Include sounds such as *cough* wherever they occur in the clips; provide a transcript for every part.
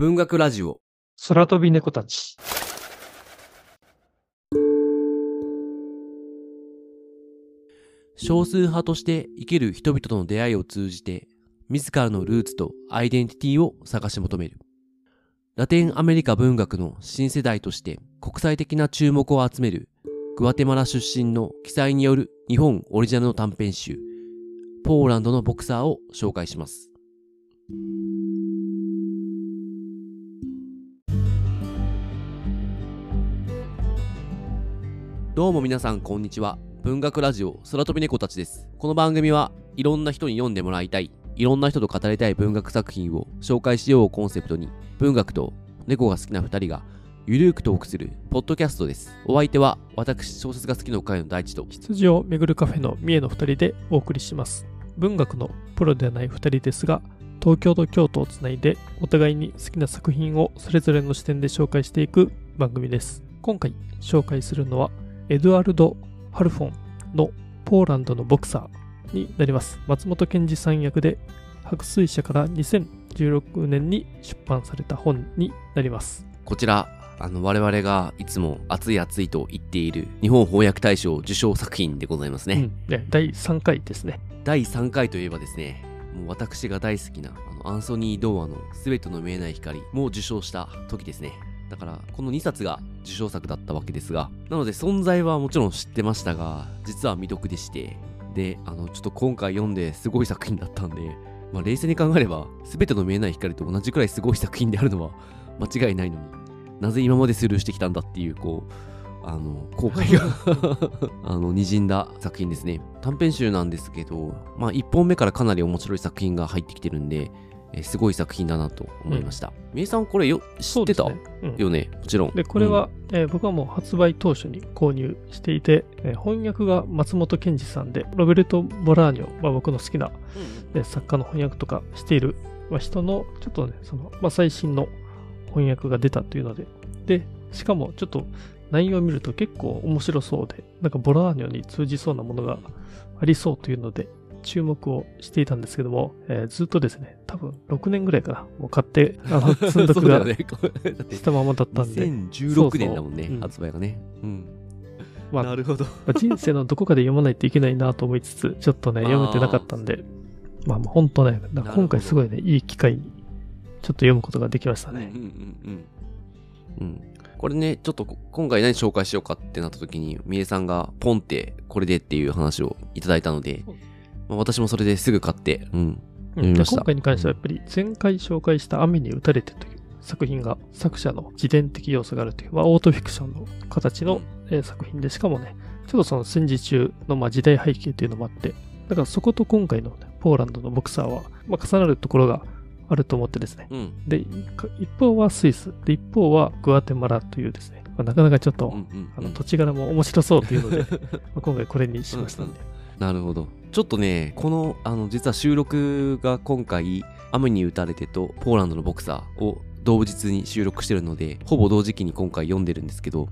文学ラジオ。空飛び猫たち。少数派として生きる人々との出会いを通じて、自らのルーツとアイデンティティを探し求める。ラテンアメリカ文学の新世代として国際的な注目を集めるグアテマラ出身の記載による日本オリジナルの短編集、ポーランドのボクサーを紹介します。どうも皆さんこんにちは。文学ラジオ空飛び猫たちです。この番組はいろんな人に読んでもらいたい、いろんな人と語りたい文学作品を紹介しようをコンセプトに、文学と猫が好きな二人がゆるーくトークするポッドキャストです。お相手は私小説が好きの会の大地と羊をめぐるカフェの三重の二人でお送りします。文学のプロではない二人ですが、東京と京都をつないでお互いに好きな作品をそれぞれの視点で紹介していく番組です。今回紹介するのはエドワルド・ハルフォンのポーランドのボクサーになります。松本健二さん役で白水社から2016年に出版された本になります。こちら、あの、我々がいつも熱い熱いと言っている日本翻訳大賞受賞作品でございますね。うんで第3回ですね。第3回といえばですね、もう私が大好きなあのアンソニー・ドーアの全ての見えない光も受賞した時ですね。だから、この2冊が受賞作だったわけですが、なので存在はもちろん知ってましたが、実は未読でして、で、あの、ちょっと今回読んですごい作品だったんで、まあ冷静に考えれば、全ての見えない光と同じくらいすごい作品であるのは間違いないのに、なぜ今までスルーしてきたんだっていう、こう、あの、後悔が *laughs* あの、滲んだ作品ですね。短編集なんですけど、まあ、1本目からかなり面白い作品が入ってきてるんで、えーすごい作品だなと思いました。みえさん、これよ、知ってた、ね。うん。よねもちろん。で、これは、えー僕はもう発売当初に購入していて、えー翻訳が松本健二さんで、ロベルト・ボラーニョ、まあ、僕の好きな、えー作家の翻訳とかしている、まあ、人の、ちょっとね、その、まあ、最新の翻訳が出たというので、で、しかもちょっと内容を見ると結構面白そうで、なんかボラーニョに通じそうなものがありそうというので、注目をしていたんですけども、えーずっとですね、多分6年ぐらいかな、もう買って、*laughs* あの、積んどくがしたままだったんで、2016年だもんねそうそううん発売がね。うん。まあ *laughs* なるほど。まあ人生のどこかで読まないといけないなと思いつつ、ちょっとね、*laughs* 読めてなかったんで、まあもう本当ね、今回すごいね、いい機会に、ちょっと読むことができましたね。うんうんうんうん。うん。これね、ちょっとこ今回何紹介しようかってなった時に、みえさんがポンってこれでっていう話をいただいたのでまあ、私もそれですぐ買って、うん。うん。今回に関してはやっぱり前回紹介した雨に打たれてという作品が作者の自伝的要素があるという、まあオートフィクションの形の、えー作品で、しかもね、ちょっとその戦時中のまあ時代背景というのもあって、だからそこと今回の、ね、ポーランドのボクサーは、まあ、重なるところがあると思ってですね、うん。で、か一方はスイス、で、一方はグアテマラというですね、まあなかなかちょっと、うんうんあのうん土地柄も面白そうというので、*laughs* まあ今回これにしましたんで。なるほど。ちょっとね、この、あの、実は収録が今回、雨に打たれてと、ポーランドのボクサーを同日に収録してるので、ほぼ同時期に今回読んでるんですけど、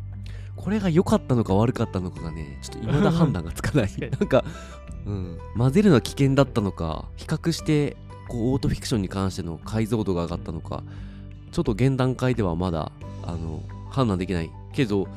これが良かったのか悪かったのかがね、ちょっと未だ判断がつかない。なんか、うん、混ぜるのは危険だったのか、比較して、こう、オートフィクションに関しての解像度が上がったのか、ちょっと現段階ではまだ、あの、判断できない。けど、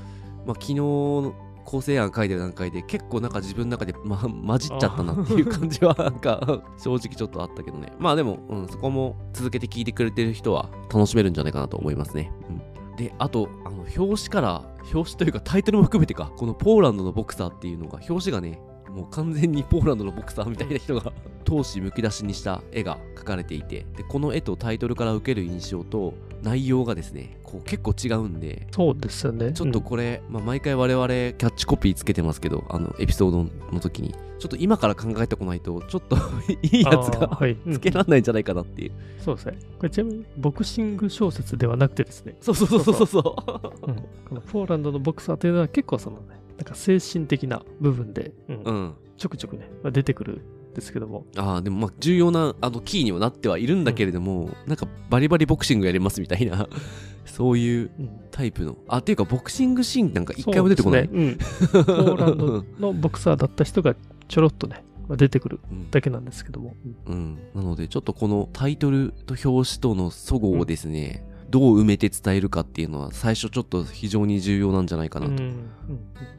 まあ、昨日の構成案書いてる段階で結構なんか自分の中で、ま、混じっちゃったなっていう感じは *laughs* なんか正直ちょっとあったけどね。まあでも、うん、そこも続けて聞いてくれてる人は楽しめるんじゃないかなと思いますね、うん、であとあの表紙から表紙というかタイトルも含めてかこのポーランドのボクサーっていうのが表紙がねもう完全にポーランドのボクサーみたいな人が *laughs* 闘志むき出しにした絵が描かれていてでこの絵とタイトルから受ける印象と内容がですねこう結構違うんでそうですよね。ちょっとこれ、まあ、毎回我々キャッチコピーつけてますけど、あの、エピソードの時に、ちょっと今から考えてこないと、ちょっと *laughs* いいやつがはい、うんつけらんないんじゃないかなっていう。そうですね。これちなみにボクシング小説ではなくてですね、そうそうそうそうそう。うんこのポーランドのボクサーというのは結構そのね、なんか精神的な部分で、うんうん。ちょくちょくね、まあ出てくるんですけども、ああ、でもまあ重要なあのキーにはなってはいるんだけれども、なんかバリバリボクシングやりますみたいな、*laughs* そういううん。タイプの。あ、っていうかボクシングシーンなんか一回も出てこない？そうですね。うん、ポーランドのボクサーだった人がちょろっとね、まあ出てくるうん。だけなんですけども、うん。うん。なので、ちょっとこのタイトルと表紙との齟齬をですね、どう埋めて伝えるかっていうのは最初ちょっと非常に重要なんじゃないかなとうんうん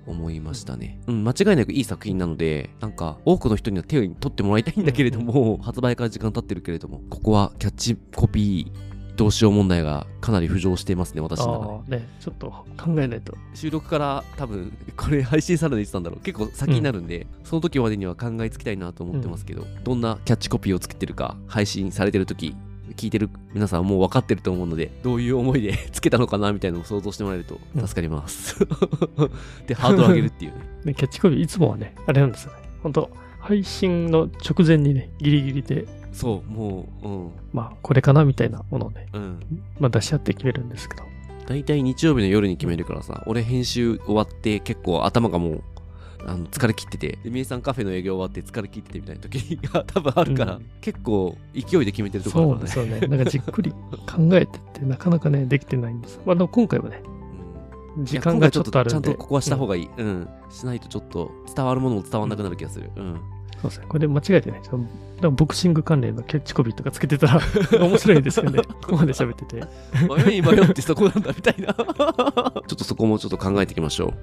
思いましたね。うん、間違いなくいい作品なので、なんか多くの人には手に取ってもらいたいんだけれども、発売から時間経ってるけれども、ここはキャッチコピーどうしよう問題がかなり浮上していますね、私の中で。ね、ちょっと考えないと。収録から多分これ配信されるのいつなんだろう結構先になるんで、その時までには考えつきたいなと思ってますけど、どんなキャッチコピーを作ってるか配信されてる時聞いてる皆さんはもう分かってると思うのでどういう思いで *laughs* つけたのかなみたいなのを想像してもらえると助かります、*laughs* でハードル上げるっていうね。*laughs* ね、キャッチコピーいつもはね、あれなんですよね。本当配信の直前にね、ギリギリで、そうもううん。まあ、これかなみたいなものをね、うん。まあ、出し合って決めるんですけど。大体日曜日の夜に決めるからさ俺編集終わって結構頭がもうあの疲れ切っててでみえさんカフェの営業終わって疲れ切っててみたいな時が多分あるから、うん結構勢いで決めてるところそうだねですよね。*laughs* なんかじっくり考えてって、なかなかね、できてないんです。まあ、でも今回はね、うん時間がちょっとあるんで。ちゃんとここはした方が、がいい。うん。しないとちょっと伝わるものも伝わんなくなる気がする。うん。そうですね。これで間違えてね、ボクシング関連のキャッチコピーとかつけてたら *laughs* 面白いですよね。*laughs* ここまで喋ってて。迷い迷ってそこなんだみたいな。ちょっとそこもちょっと考えていきましょう。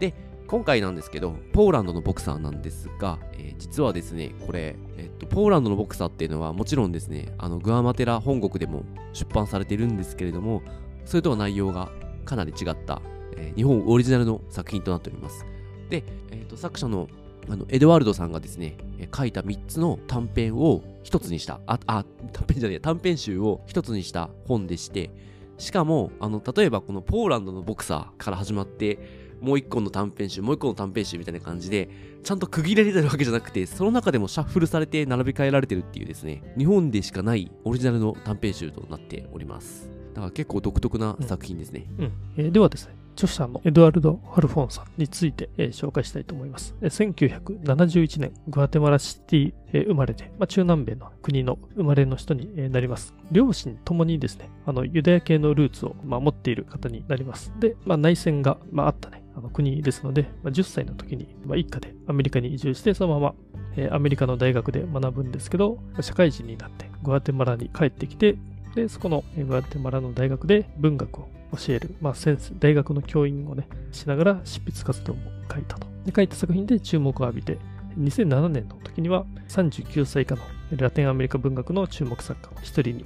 で、今回なんですけど、ポーランドのボクサーなんですが、えー実はですね、これ、えっと、ポーランドのボクサーっていうのはもちろんですね、あの、グアマテラ本国でも出版されてるんですけれども、それとは内容がかなり違った、えー日本オリジナルの作品となっております。で、えっと、作者のあのエドワルドさんがですね、え書いた3つの短編を一つにした、あ、あ、短編じゃねえ、短編集を一つにした本でして、しかも、あの、例えばこのポーランドのボクサーから始まって、もう一個の短編集、もう一個の短編集みたいな感じで、ちゃんと区切られてるわけじゃなくて、その中でもシャッフルされて並び替えられてるっていうですね、日本でしかないオリジナルの短編集となっております。だから結構独特な作品ですね。うんえーではですね、著者のエドワルド・ハルフォンさんについて、えー紹介したいと思います。えー1971年、グアテマラシティ、えー生まれて、まあ、中南米の国の生まれの人にえーなります。両親ともにですね、あのユダヤ系のルーツを、まあ、持っている方になります。で、まあ、内戦が、まあ、あったね、国ですので、まあ、10歳の時に、まあ、一家でアメリカに移住して、そのまま、えーアメリカの大学で学ぶんですけど、社会人になってグアテマラに帰ってきて、で、そこのグアテマラの大学で文学を教える、まあ、先生、大学の教員をね、しながら執筆活動も書いたと。で、書いた作品で注目を浴びて、2007年の時には39歳以下のラテンアメリカ文学の注目作家の一人に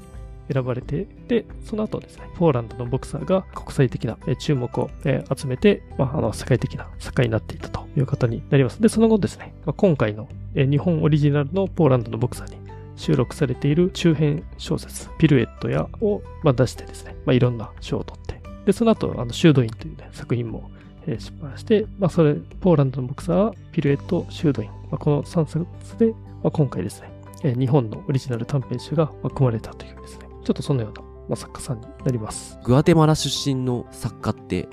選ばれて、で、その後ですね、ポーランドのボクサーが国際的な注目を集めて、まあ、あの、世界的な作家になっていたという方になります。で、その後ですね、今回の日本オリジナルのポーランドのボクサーに収録されている中編小説、ピルエットやを、ま、出してですね、まあ、いろんな賞を取って、で、その後、あの、修道院という、ね、作品も、え出版して、まあ、それ、ポーランドのボクサー、ピルエット、修道院、まあ、この3冊で、まあ、今回ですね、え日本のオリジナル短編集が組まれたというですね、ちょっとそのような、まあ、作家さんになります。グアテマラ出身の作家って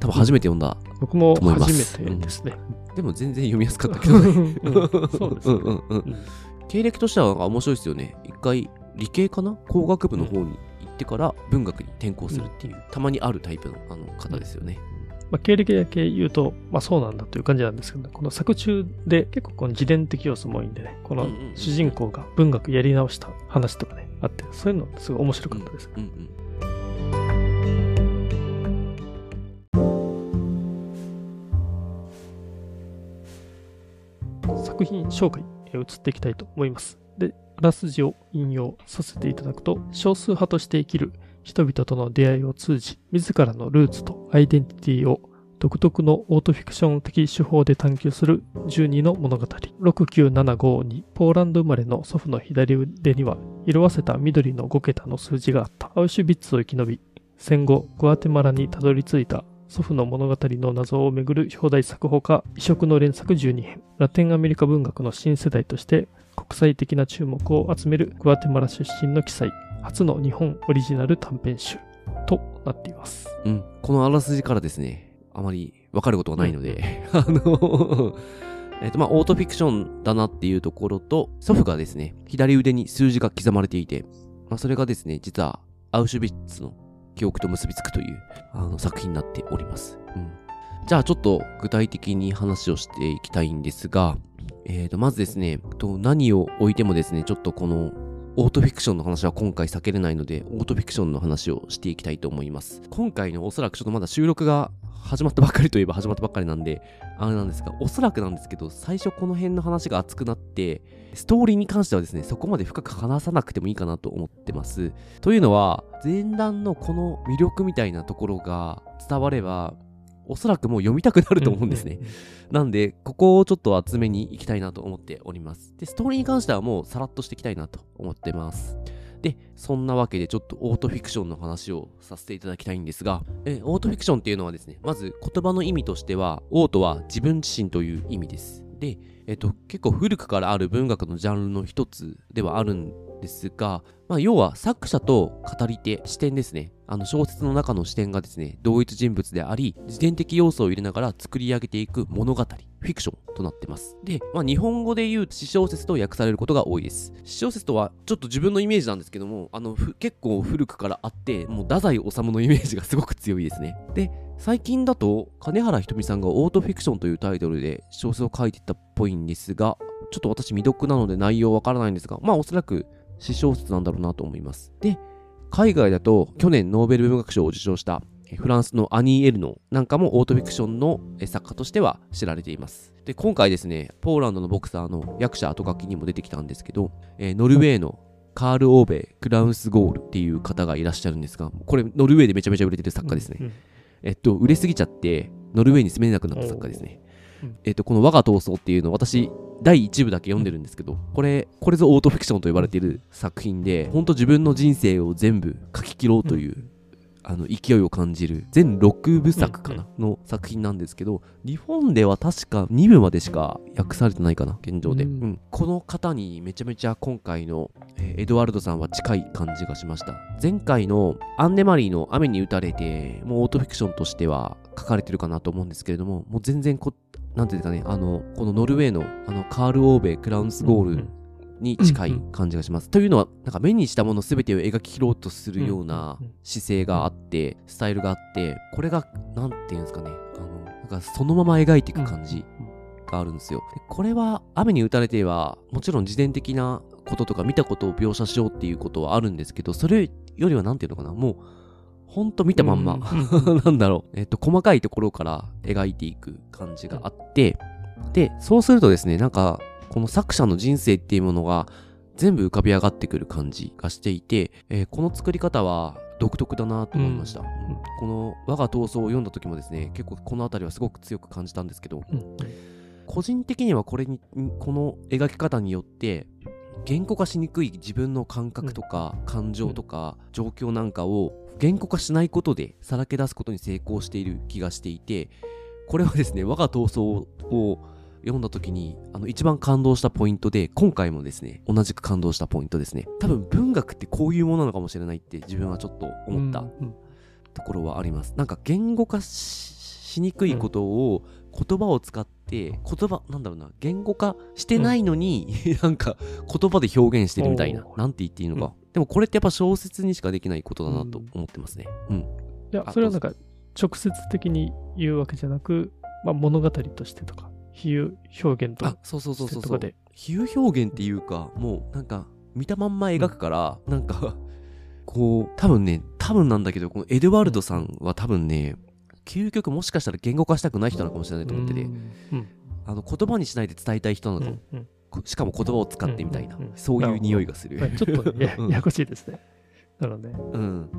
多分初めて読んだ。僕もと思いま初すめてですね。でも全然読みやすかったけどね。うん。そうですね。んうんうんうん。経歴としては面白いですよね。一回理系かな？工学部の方に行ってから文学に転校するっていう、たまにあるタイプのあの方ですよね。まあ、経歴だけ言うと、まあそうなんだという感じなんですけど、この作中で結構この自伝的要素も多いんでね、このうんうんうん。主人公が文学やり直した話とかね、あって、そういうのすごい面白かったです。うんうん作品紹介へ移っていきたいと思います。で、あらすじを引用させていただくと、少数派として生きる人々との出会いを通じ、自らのルーツとアイデンティティを独特のオートフィクション的手法で探求する12の物語。6975にポーランド生まれの祖父の左腕には色あせた緑の5桁の数字があった。アウシュビッツを生き延び、戦後グアテマラにたどり着いた祖父の物語の謎をめぐる表題作法家異色の連作12編ラテンアメリカ文学の新世代として国際的な注目を集めるグアテマラ出身の記載初の日本オリジナル短編集となっていますうん。このあらすじからですね、あまりわかることがないので、*laughs* あの、*laughs* えっと、まあ、オートフィクションだなっていうところと、祖父がですね、左腕に数字が刻まれていて、まあ、それがですね、実はアウシュビッツの記憶と結びつくというあの作品になっております。うん。じゃあちょっと具体的に話をしていきたいんですが、えーと、まずですね、と何を置いてもですね、ちょっとこのオートフィクションの話は今回避けれないので、オートフィクションの話をしていきたいと思います。今回のおそらくちょっとまだ収録が始まったばっかりといえば始まったばっかりなんで、あれなんですが、おそらくなんですけど、最初この辺の話が熱くなって、ストーリーに関してはですね、そこまで深く話さなくてもいいかなと思ってます。というのは、前段のこの魅力みたいなところが伝われば、おそらくもう読みたくなると思うんですね。なんで、ここをちょっと集めに行きたいなと思っております。で、ストーリーに関してはもうさらっとしていきたいなと思ってます。で、そんなわけでちょっとオートフィクションの話をさせていただきたいんですが、えオートフィクションっていうのはですね、まず言葉の意味としては、オートは自分自身という意味です。で、えっと、結構古くからある文学のジャンルの一つではあるんですが、まあ、要は作者と語り手、視点ですね。あの小説の中の視点がですね、同一人物であり、自伝的要素を入れながら作り上げていく物語、フィクションとなってます。で、まあ、日本語で言う詩小説と訳されることが多いです。詩小説とは、ちょっと自分のイメージなんですけども、あの、結構古くからあって、もう太宰治のイメージがすごく強いですね。で、最近だと、金原ひとみさんがオートフィクションというタイトルで小説を書いてたっぽいんですが、ちょっと私未読なので内容わからないんですが、まあおそらく詩小説なんだろうなと思います。で、海外だと去年ノーベル文学賞を受賞したえフランスのアニー・エルノなんかもオートフィクションのえ作家としては知られています。で、今回ですね、ポーランドのボクサーの役者後書きにも出てきたんですけど、えーノルウェーのカール・オーベ・クラウンスゴールっていう方がいらっしゃるんですが、これノルウェーでめちゃめちゃ売れてる作家ですね。うんえっと、売れすぎちゃって、ノルウェーに住めれなくなった作家ですねうん。えっと、この我が闘争っていうのを私、第1部だけ読んでるんですけど、これ、これぞオートフィクションと呼ばれている作品で、ほんと自分の人生を全部書き切ろうという、あの、勢いを感じる、全6部作かな、の作品なんですけど、日本では確か2部までしか訳されてないかな、現状で。ううんん。この方にめちゃめちゃ今回の、えーエドワルドさんは近い感じがしました。前回のアンネマリーの雨に打たれて、もうオートフィクションとしては書かれてるかなと思うんですけれども、もう全然こ、なんていうかね、あの、このノルウェーのあのカール・オーベ・クラウンスゴールに近い感じがします。というのは、なんか目にしたもの全てを描き切ろうとするような姿勢があって、スタイルがあって、これが、なんていうんですかね、あの、なんかそのまま描いていく感じがあるんですよ。でこれは、雨に打たれては、もちろん自伝的なこととか見たことを描写しようっていうことはあるんですけど、それよりはなんていうのかな、もう、ほんと見たまんま、*laughs* なんだろう、えっと、細かいところから描いていく感じがあって、で、そうするとですね、なんか、この作者の人生っていうものが全部浮かび上がってくる感じがしていて、えーこの作り方は独特だなと思いました。うんこの我が闘争を読んだ時もですね、結構この辺りはすごく強く感じたんですけど、うん個人的にはこれに、この描き方によって、言語化しにくい自分の感覚とか感情とか状況なんかを言語化しないことでさらけ出すことに成功している気がしていて、これはですね、我が闘争を読んだ時にあの一番感動したポイントで、今回もですね、同じく感動したポイントですね。多分文学ってこういうものなのかもしれないって自分はちょっと思ったうんところはあります。なんか言語化ししにくいことを言葉を使って言葉なんだろうな言語化してないのに、*laughs* なんか言葉で表現してるみたいななんて言っていいのか、でもこれってやっぱ小説にしかできないことだなと思ってますね。うん、いやあ、それはなんか直接的に言うわけじゃなく、まあ、物語としてとか、比喩表現とあそうそうそうそうそう。比喩表現っていうかもうなんか見たまんま描くから、なんかこう多分ね多分なんだけどこのエドワルドさんは多分ね究極もしかしたら言語化したくない人なのかもしれないと思ってて、うん。うんあの言葉にしないで伝えたい人なのうんうん。こしかも言葉を使ってみたいな、うん。うんうんそういう匂いがする、はい *laughs* ちょっとねやうん。ややこしいですね。なので、うん、うん。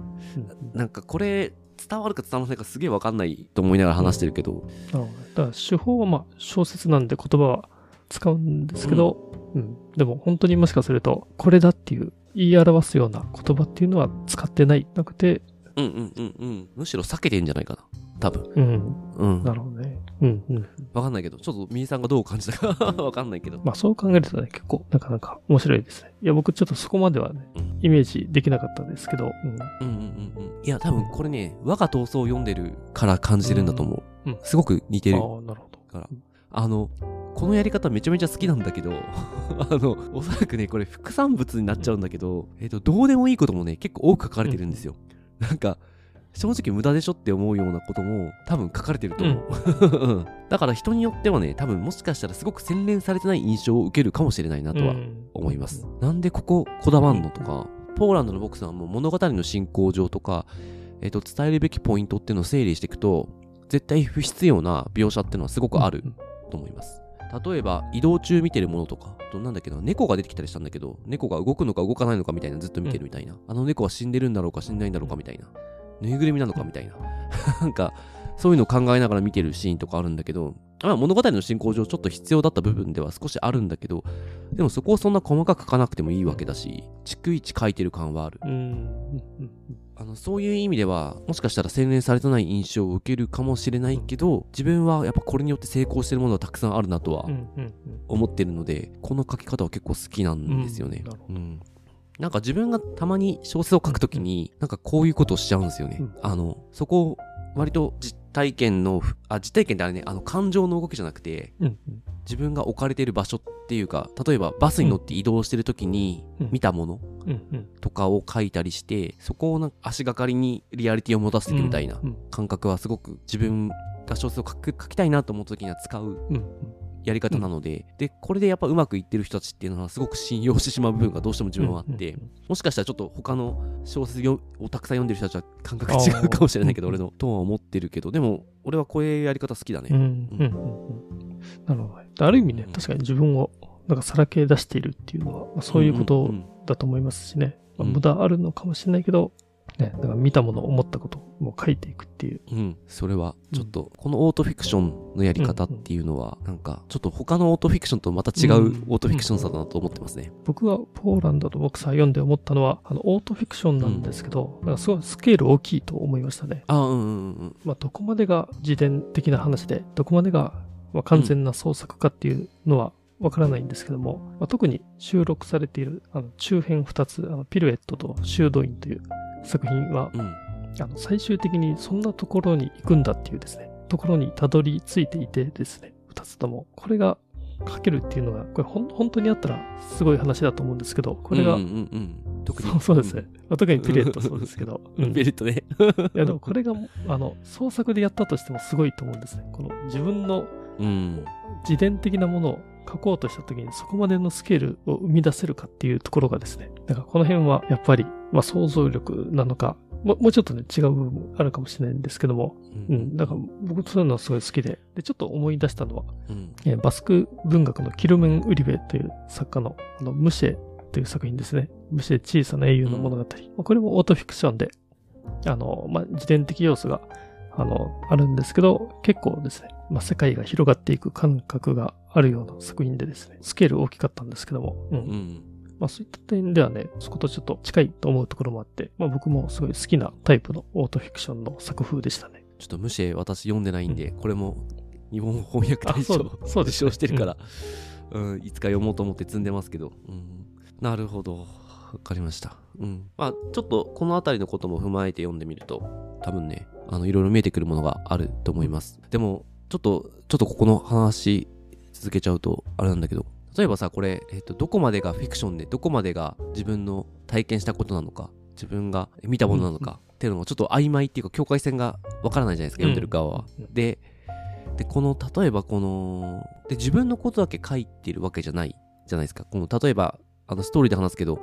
なんかこれ伝わるか伝わらないかすげえわかんないと思いながら話してるけど、なるほどだから手法はまあ小説なんで言葉は使うんですけど、うん。でも本当にもしかするとこれだっていう言い表すような言葉っていうのは使ってない。なくて、うんうんうんうん。むしろ避けてんじゃないかな。多分。うん、うん。なるほどね。うんうん。わかんないけどちょっとみーさんがどう感じたか *laughs* わかんないけど。まあそう考えるとね、結構なかなか面白いですね。いや、僕ちょっとそこまではね、うん。イメージできなかったんですけど、うん。うんうんうんうんいや多分これね我が闘争を読んでるから感じてるんだと思う、うんうん。すごく似てるああ、なるほど。から。あのこのやり方めちゃめちゃ好きなんだけど *laughs* あのおそらくねこれ副産物になっちゃうんだけど、えっとどうでもいいこともね結構多く書かれてるんですよ、なんか正直無駄でしょって思うようなことも多分書かれてると思う。だから人によってはね、多分もしかしたらすごく洗練されてない印象を受けるかもしれないなとは思います。なんでこここだわんのとか、ポーランドのボクサーも物語の進行上とか、えっ、と、伝えるべきポイントっていうのを整理していくと、絶対不必要な描写っていうのはすごくあると思います。例えば、移動中見てるものとか、なんだっけな、猫が出てきたりしたんだけど、猫が動くのか動かないのかみたいな、ずっと見てるみたいな。あの猫は死んでるんだろうか死んでないんだろうかみたいな。ぬいぐるみなのかみたいな。なんか、そういうのを考えながら見てるシーンとかあるんだけど、まあ、物語の進行上ちょっと必要だった部分では少しあるんだけど、でもそこをそんな細かく書かなくてもいいわけだし、逐一書いてる感はある。うんうんうんあのそういう意味ではもしかしたら洗練されてない印象を受けるかもしれないけど自分はやっぱこれによって成功してるものはたくさんあるなとは思ってるのでこの書き方は結構好きなんですよね。うんなん。なんか自分がたまに小説を書くときになんかこういうことをしちゃうんですよね。うん。あのそこを割と実体験のあ実体験ってあれねあの感情の動きじゃなくてうんうん自分が置かれている場所っていうか例えばバスに乗って移動してるときにうん。見たものとかを書いたりしてそこをなんか足がかりにリアリティを持たせていくみたいなうん感覚はすごく自分が小説を書く書きたいなと思った時には使うやり方なので、でこれでやっぱうまくいってる人たちっていうのはすごく信用してしまう部分がどうしても自分はあって、もしかしたらちょっと他の小説をたくさん読んでる人たちは感覚違うかもしれないけど俺のとは思ってるけどでも俺はこういうやり方好きだね、うんうんうんうん。なるほど。ある意味ねうん、確かに自分をなんかさらけ出しているっていうのは、まあ、そういうことんんだと思いますしね。まあうん。無駄あるのかもしれないけど、ね、だから見たもの、思ったことを書いていくっていう。うん。うんそれはちょっとこのオートフィクションのやり方っていうのはなんかちょっと他のオートフィクションとまた違うオートフィクションさだなと思ってますね。僕がポーランドとボクサー読んで思ったのは、あの、オートフィクションなんですけど、なんかすごいスケール大きいと思いましたね。あうんうんうん。まあ、どこまでが自伝的な話で、どこまでがまあ完全な創作かっていうのはわからないんですけども、まあ、特に収録されているあの中編2つ、あのピルエットと修道院という作品は、うん。あの最終的にそんなところに行くんだっていうですね、ところにたどり着いていてですね、2つとも、これが書けるっていうのが、これほん本当にあったらすごい話だと思うんですけど、これが、うんうんうん、特に。そうですね。まあ特にピルエットそうですけど、*laughs* うん。ベルトね。いやでもこれがあの創作でやったとしてもすごいと思うんですね。この自分のうん自伝的なものを書こうとした時にそこまでのスケールを生み出せるかっていうところがですね。だからこの辺はやっぱり、まあ、想像力なのか、ももうちょっとね違う部分もあるかもしれないんですけども、ううん、だから僕そういうのはすごい好きで、で、ちょっと思い出したのは、うんえーバスク文学のキルメン・ウリベという作家のあのムシェという作品ですね。ムシェ小さな英雄の物語。まあこれもオートフィクションで、あの、まあ、自伝的要素が、あの、あるんですけど、結構ですね、まあ、世界が広がっていく感覚があるような作品でですね、スケール大きかったんですけども、うん。うん。まあ、そういった点ではね、そことちょっと近いと思うところもあって、まあ、僕もすごい好きなタイプのオートフィクションの作風でしたね。ちょっと無視私読んでないんで、これも日本翻訳大賞あそうそうですね。受賞してるから、うん。いつか読もうと思って積んでますけど、うん。なるほど。わかりました、うん、まあちょっとこの辺りのことも踏まえて読んでみると多分ねあのいろいろ見えてくるものがあると思います。でもちょっとちょっとここの話続けちゃうとあれなんだけど例えばさこれ、えっとどこまでがフィクションでどこまでが自分の体験したことなのか自分が見たものなのかっていうのがちょっと曖昧っていうか境界線がわからないじゃないですか読んでる側は。うん。うんででこの例えばこので自分のことだけ書いてるわけじゃないじゃないですか。この例えばあのストーリーで話すけど、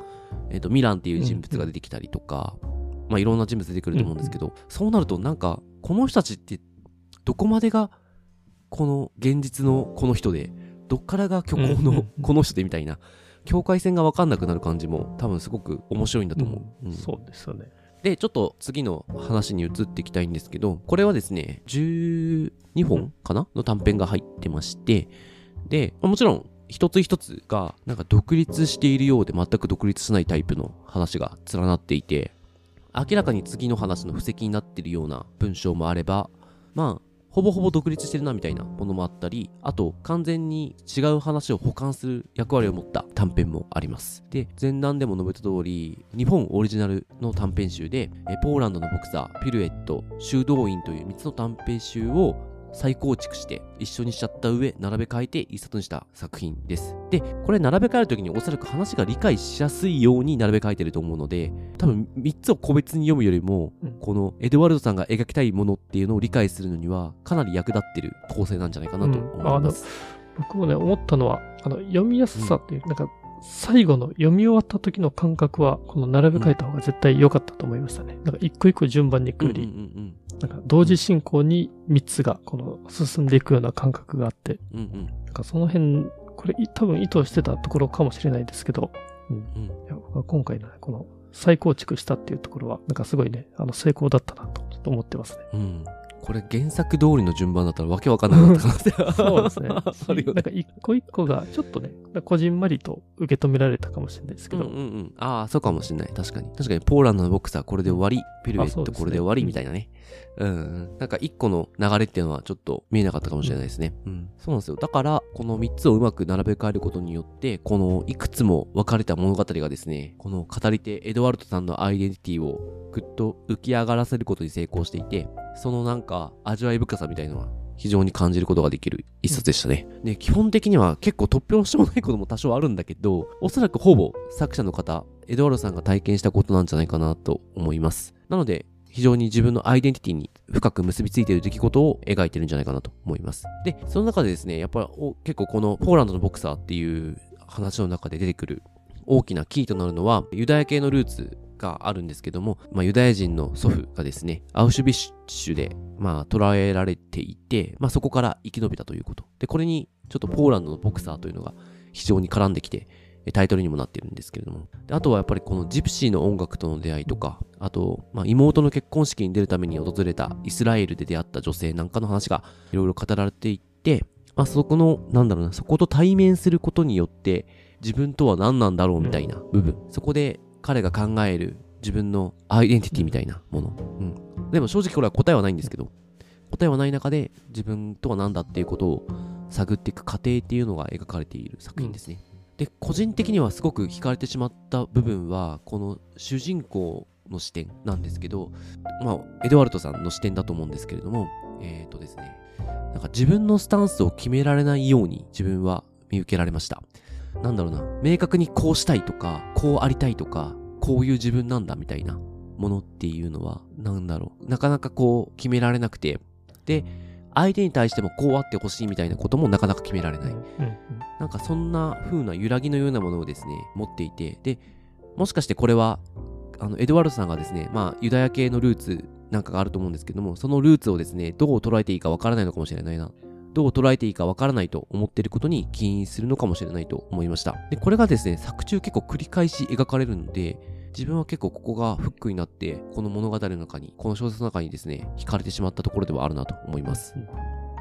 えっとミランっていう人物が出てきたりとか、まあいろんな人物出てくると思うんですけど、そうなるとなんかこの人たちってどこまでがこの現実のこの人でどっからが虚構のこの人でみたいな境界線が分かんなくなる感じも多分すごく面白いんだと思う。うんそうですよね。で、ちょっと次の話に移っていきたいんですけど、これはですね、12本かなの短編が入ってまして、で、まあもちろん、一つ一つが、なんか独立しているようで全く独立しないタイプの話が連なっていて、明らかに次の話の布石になっているような文章もあれば、まあ、ほぼほぼ独立してるなみたいなものもあったり、あと完全に違う話を補完する役割を持った短編もあります。で、前段でも述べた通り、日本オリジナルの短編集で、えポーランドのボクサー、ピルエット、修道院という3つの短編集を再構築して一緒にしちゃった上並べ替えて一冊にした作品です。でこれ並べ替える時におそらく話が理解しやすいように並べ替えてると思うので多分3つを個別に読むよりも、うん。このエドワルドさんが描きたいものっていうのを理解するのにはかなり役立ってる構成なんじゃないかなと思います、僕もね、思ったのは、あの、読みやすさっていう、なんか、最後の読み終わった時の感覚は、この並べ替えた方が絶対良かったと思いましたね。なんか、一個一個順番に行くより、うんうんなんか、同時進行に3つが、この、進んでいくような感覚があって、うんうんうんなんか、その辺、これ、い多分意図してたところかもしれないですけど、うん。今回のね、この、再構築したっていうところは、なんかすごいね、あの、成功だったなと、ちょっと思ってますね。うんこれ原作通りの順番だったらわけわかんなくなった可能そうですね。*laughs* あるよね。なんか一個一個がちょっとね、こじんまりと受け止められたかもしれないですけど、うんうんうん、ああそうかもしれない。確かに。確かにポーランドのボクサーこれで終わり。ピルエットこれで終わりみたいなねうんうん。なんか一個の流れっていうのはちょっと見えなかったかもしれないですね、うん、そうなんですよ。だからこの3つをうまく並べ替えることによってこのいくつも分かれた物語がですねこの語り手エドワルドさんのアイデンティティをぐっと浮き上がらせることに成功していてそのなんか味わい深さみたいのは非常に感じることができる一冊でしたね。で、基本的には結構突拍子もないことも多少あるんだけど、おそらくほぼ作者の方、エドワルドさんが体験したことなんじゃないかなと思います。なので、非常に自分のアイデンティティに深く結びついている出来事を描いてるんじゃないかなと思います。で、その中でですね、やっぱり結構このポーランドのボクサーっていう話の中で出てくる大きなキーとなるのはユダヤ系のルーツがあるんですけども、まあ、ユダヤ人の祖父がですね、アウシュビッツで、まあ、捕らえられていて、まあ、そこから生き延びたということ。で、これに、ちょっとポーランドのボクサーというのが非常に絡んできて、タイトルにもなってるんですけれども。あとはやっぱりこのジプシーの音楽との出会いとか、あと、まあ、妹の結婚式に出るために訪れたイスラエルで出会った女性なんかの話がいろいろ語られていって、まあ、そこの、なんだろうな、そこと対面することによって、自分とは何なんだろうみたいな部分。そこで彼が考える自分のアイデンティティみたいなもの。うん。でも正直これは答えはないんですけど、答えはない中で自分とは何だっていうことを探っていく過程っていうのが描かれている作品ですね。で、個人的にはすごく惹かれてしまった部分は、この主人公の視点なんですけど、まあ、エドワルドさんの視点だと思うんですけれども、えっ、ー、とですね、なんか自分のスタンスを決められないように自分は見受けられました。なんだろうな、明確にこうしたいとか、こうありたいとか、こういう自分なんだみたいなものっていうのは、なんだろう、なかなかこう決められなくて、で、相手に対してもこうあってほしいみたいなこともなかなか決められない。うんうんなんかそんな風な揺らぎのようなものをですね、持っていて、で、もしかしてこれは、あの、エドワルドさんがですね、まあ、ユダヤ系のルーツなんかがあると思うんですけども、そのルーツをですね、どう捉えていいかわからないのかもしれないな。どう捉えていいかわからないと思っていることに起因するのかもしれないと思いました。で、これがですね、作中結構繰り返し描かれるので、自分は結構ここがフックになって、この物語の中に、この小説の中にですね、惹かれてしまったところではあるなと思います。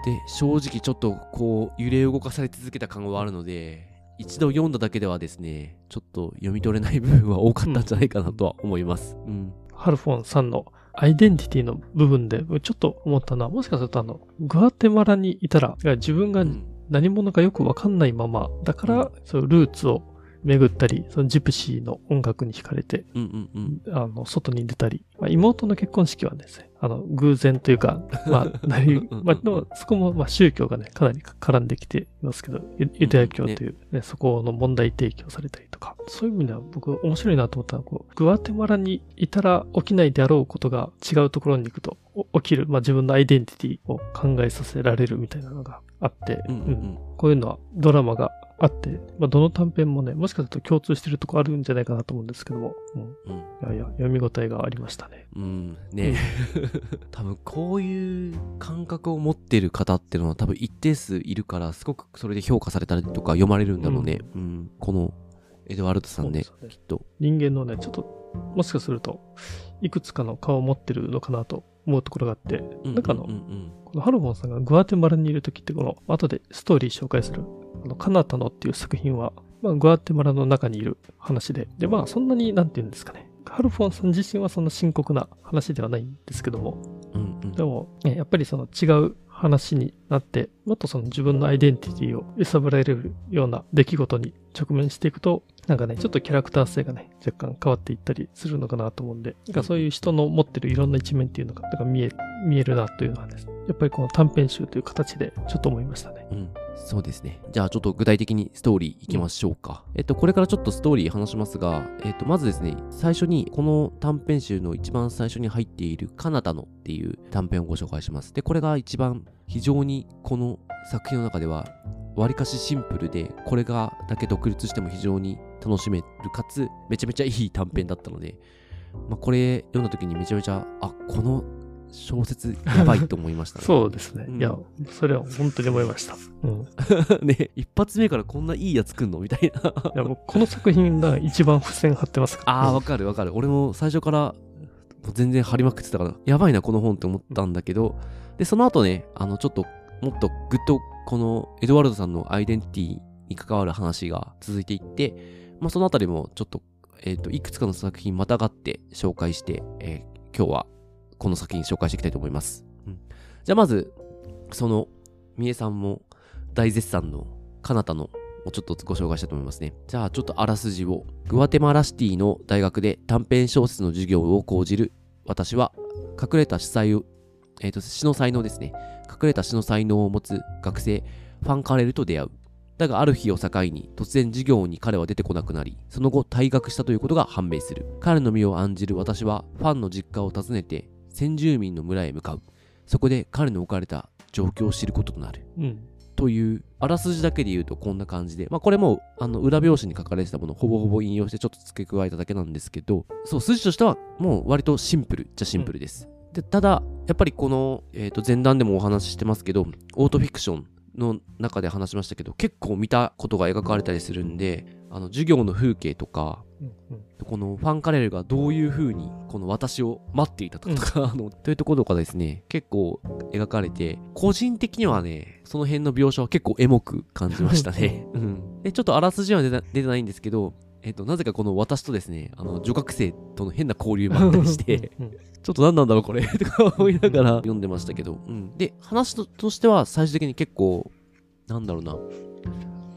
で、正直ちょっとこう、揺れ動かされ続けた感はあるので、一度読んだだけではですね、ちょっと読み取れない部分は多かったんじゃないかなとは思います。うん。ハルフォンさんのアイデンティティの部分で、ちょっと思ったのは、もしかするとあの、グアテマラにいたら、自分がうん何者かよくわかんないまま、だから、そういうルーツを巡ったり、そのジプシーの音楽に惹かれて、うんうんうん。あの、外に出たり、まあ、妹の結婚式はですね、あの、偶然というか、*laughs* まあ、なりまあ、でもそこも、まあ、宗教がね、かなり絡んできていますけど、ユユダヤ教という、ね、そこの問題提起をされたりとか、そういう意味では僕面白いなと思ったのは、こう、グアテマラにいたら起きないであろうことが違うところに行くとお起きる、まあ、自分のアイデンティティを考えさせられるみたいなのがあって、うんうん。うん。こういうのはドラマがあって、まあ、どの短編もね、もしかすると共通してるとこあるんじゃないかなと思うんですけども、うん、いうん。やいや、読み応えがありましたね。うん、ね。*laughs* 多分こういう感覚を持ってる方っていうのは多分一定数いるからすごくそれで評価されたりとか読まれるんだろうね、うん。このエドワルドさんねねきっと。人間のね、ちょっと、もしかすると、いくつかの顔を持ってるのかなと思うところがあって、なんかあの、うんうんこのハルモンさんがグアテマラにいるときって、この、後でストーリー紹介する、あの、カナタノっていう作品は、まあ、グアテマラの中にいる話で、で、まあ、そんなに、なんて言うんですかね。ハルフォンさん自身はそんな深刻な話ではないんですけども、うんうんでも、ねやっぱりその違う話になって、もっとその自分のアイデンティティを揺さぶられるような出来事に直面していくと、なんかね、ちょっとキャラクター性がね、若干変わっていったりするのかなと思うんで、なんかそういう人の持ってるいろんな一面っていうのが、なんか見える、見えるなというのはですね、やっぱりこの短編集という形でちょっと思いましたね。うん。そうですね。じゃあちょっと具体的にストーリーいきましょうか。えっと、これからちょっとストーリー話しますが、えっと、まずですね、最初にこの短編集の一番最初に入っているカナダのっていう短編をご紹介します。で、これが一番非常にこの作品の中ではわりかしシンプルで、これがだけ独立しても非常に楽しめるかつ、めちゃめちゃいい短編だったので、まあ、これ読んだ時にめちゃめちゃ、あ、この小説やばいと思いましたね。*laughs* そうですね。うんいや、それは本当に思いました。うん。い *laughs* ね、一発目からこんないいやつくんの？みたいな。や、もうこの作品が一番付箋貼ってますから。あわかるわかる。俺も最初から全然貼りまくってたから、やばいな、この本って思ったんだけど、で、その後ね、あの、ちょっと、もっとぐっと、このエドワルドさんのアイデンティティに関わる話が続いていって、まあ、そのあたりもちょっと、えっ、と、いくつかの作品またがって紹介して、えー今日はこの作品紹介していきたいと思います。うんじゃあまず、その、みえさんも大絶賛のカナタのをちょっとご紹介したいと思いますね。じゃあちょっとあらすじを。グアテマラシティの大学で短編小説の授業を講じる私は隠れた主催を、えっ、と、詩の才能ですね。隠れた詩の才能を持つ学生、ファンカレルと出会う。だがある日を境に突然授業に彼は出てこなくなり、その後退学したということが判明する。彼の身を案じる私はファンの実家を訪ねて先住民の村へ向かう。そこで彼の置かれた状況を知ることとなる。うん。という、あらすじだけで言うとこんな感じで、まあこれも、あの、裏表紙に書かれてたものをほぼほぼ引用してちょっと付け加えただけなんですけど、そう、筋としてはもう割とシンプルじゃシンプルです。で、ただ、やっぱりこの、えっ、と、前段でもお話ししてますけど、オートフィクションの中で話しましたけど、結構見たことが描かれたりするんで、あの、授業の風景とか、うんうん。このファンカレルがどういう風にこの私を待っていたとか、*laughs* あのというところがですね結構描かれて個人的にはねその辺の描写は結構エモく感じましたね、*laughs* うん、でちょっとあらすじは出てないんですけどえっと、なぜかこの私とですね、あの、女学生との変な交流もあったりして、うんうん。ちょっと何なんだろうこれとか思いながら読んでましたけど、うん。で、話ととしては最終的に結構、なんだろうな、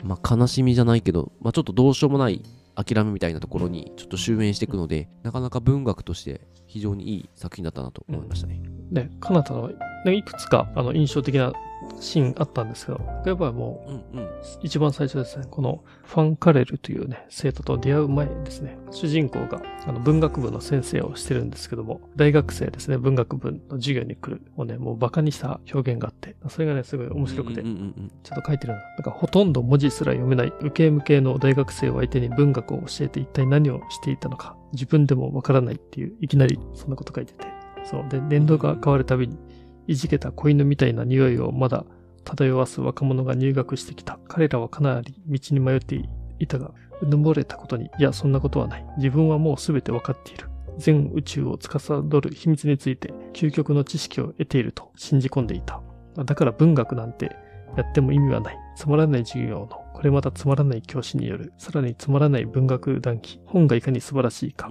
まあ悲しみじゃないけど、まあちょっとどうしようもない諦めみたいなところにちょっと終焉していくので、なかなか文学として非常にいい作品だったなと思いましたね。ね、かなたの、ね、いくつかあの印象的なシーンあったんですけど、やっぱりもう。一番最初ですね、このファン・カレルというね、生徒と出会う前ですね、主人公があの文学部の先生をしてるんですけども、大学生ですね、文学部の授業に来るをね、もうバカにした表現があって、それがね、すごい面白くてちょっと書いてるの。なんかほとんど文字すら読めない、受け向けの大学生を相手に文学を教えて一体何をしていたのか、自分でもわからないっていう、いきなりそんなこと書いてて。そう。で、年度が変わるたびに、いじけた子犬みたいな匂いをまだ漂わす若者が入学してきた。彼らはかなり道に迷っていたが、うぬぼれたことに、いや、そんなことはない。自分はもうすべてわかっている。全宇宙を司る秘密について、究極の知識を得ていると信じ込んでいた。だから文学なんてやっても意味はない。つまらない授業の、これまたつまらない教師による、さらにつまらない文学談義。本がいかに素晴らしいか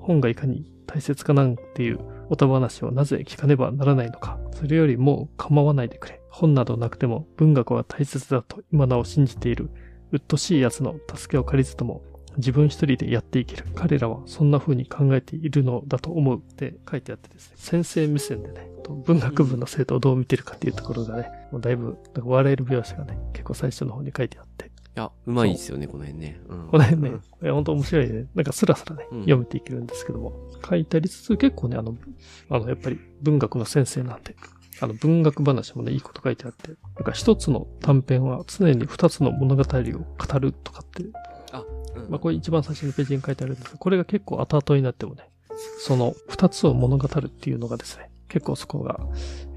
本がいかに大切かなんていうおた話をなぜ聞かねばならないのか。それよりも構わないでくれ。本などなくても文学は大切だと今なお信じている。うっとしい奴の助けを借りずとも自分一人でやっていける。彼らはそんな風に考えているのだと思うって書いてあってですね。先生目線でね、文学部の生徒をどう見てるかっていうところがね、もうだいぶ笑える描写がね、結構最初の方に書いてあって。いや、うまいですよね、この辺ね。うん。この辺ねうん、いや本当面白いね。なんかスラスラね、うん。読めていけるんですけども、書いてありつつ結構ね、あの、あの、やっぱり文学の先生なんで、あの、文学話もね、いいこと書いてあって、なんか一つの短編は常に二つの物語を語るとかって、うん。まあこれ一番最初のページに書いてあるんですが、これが結構後々になってもね、その二つを物語るっていうのがですね、結構そこが、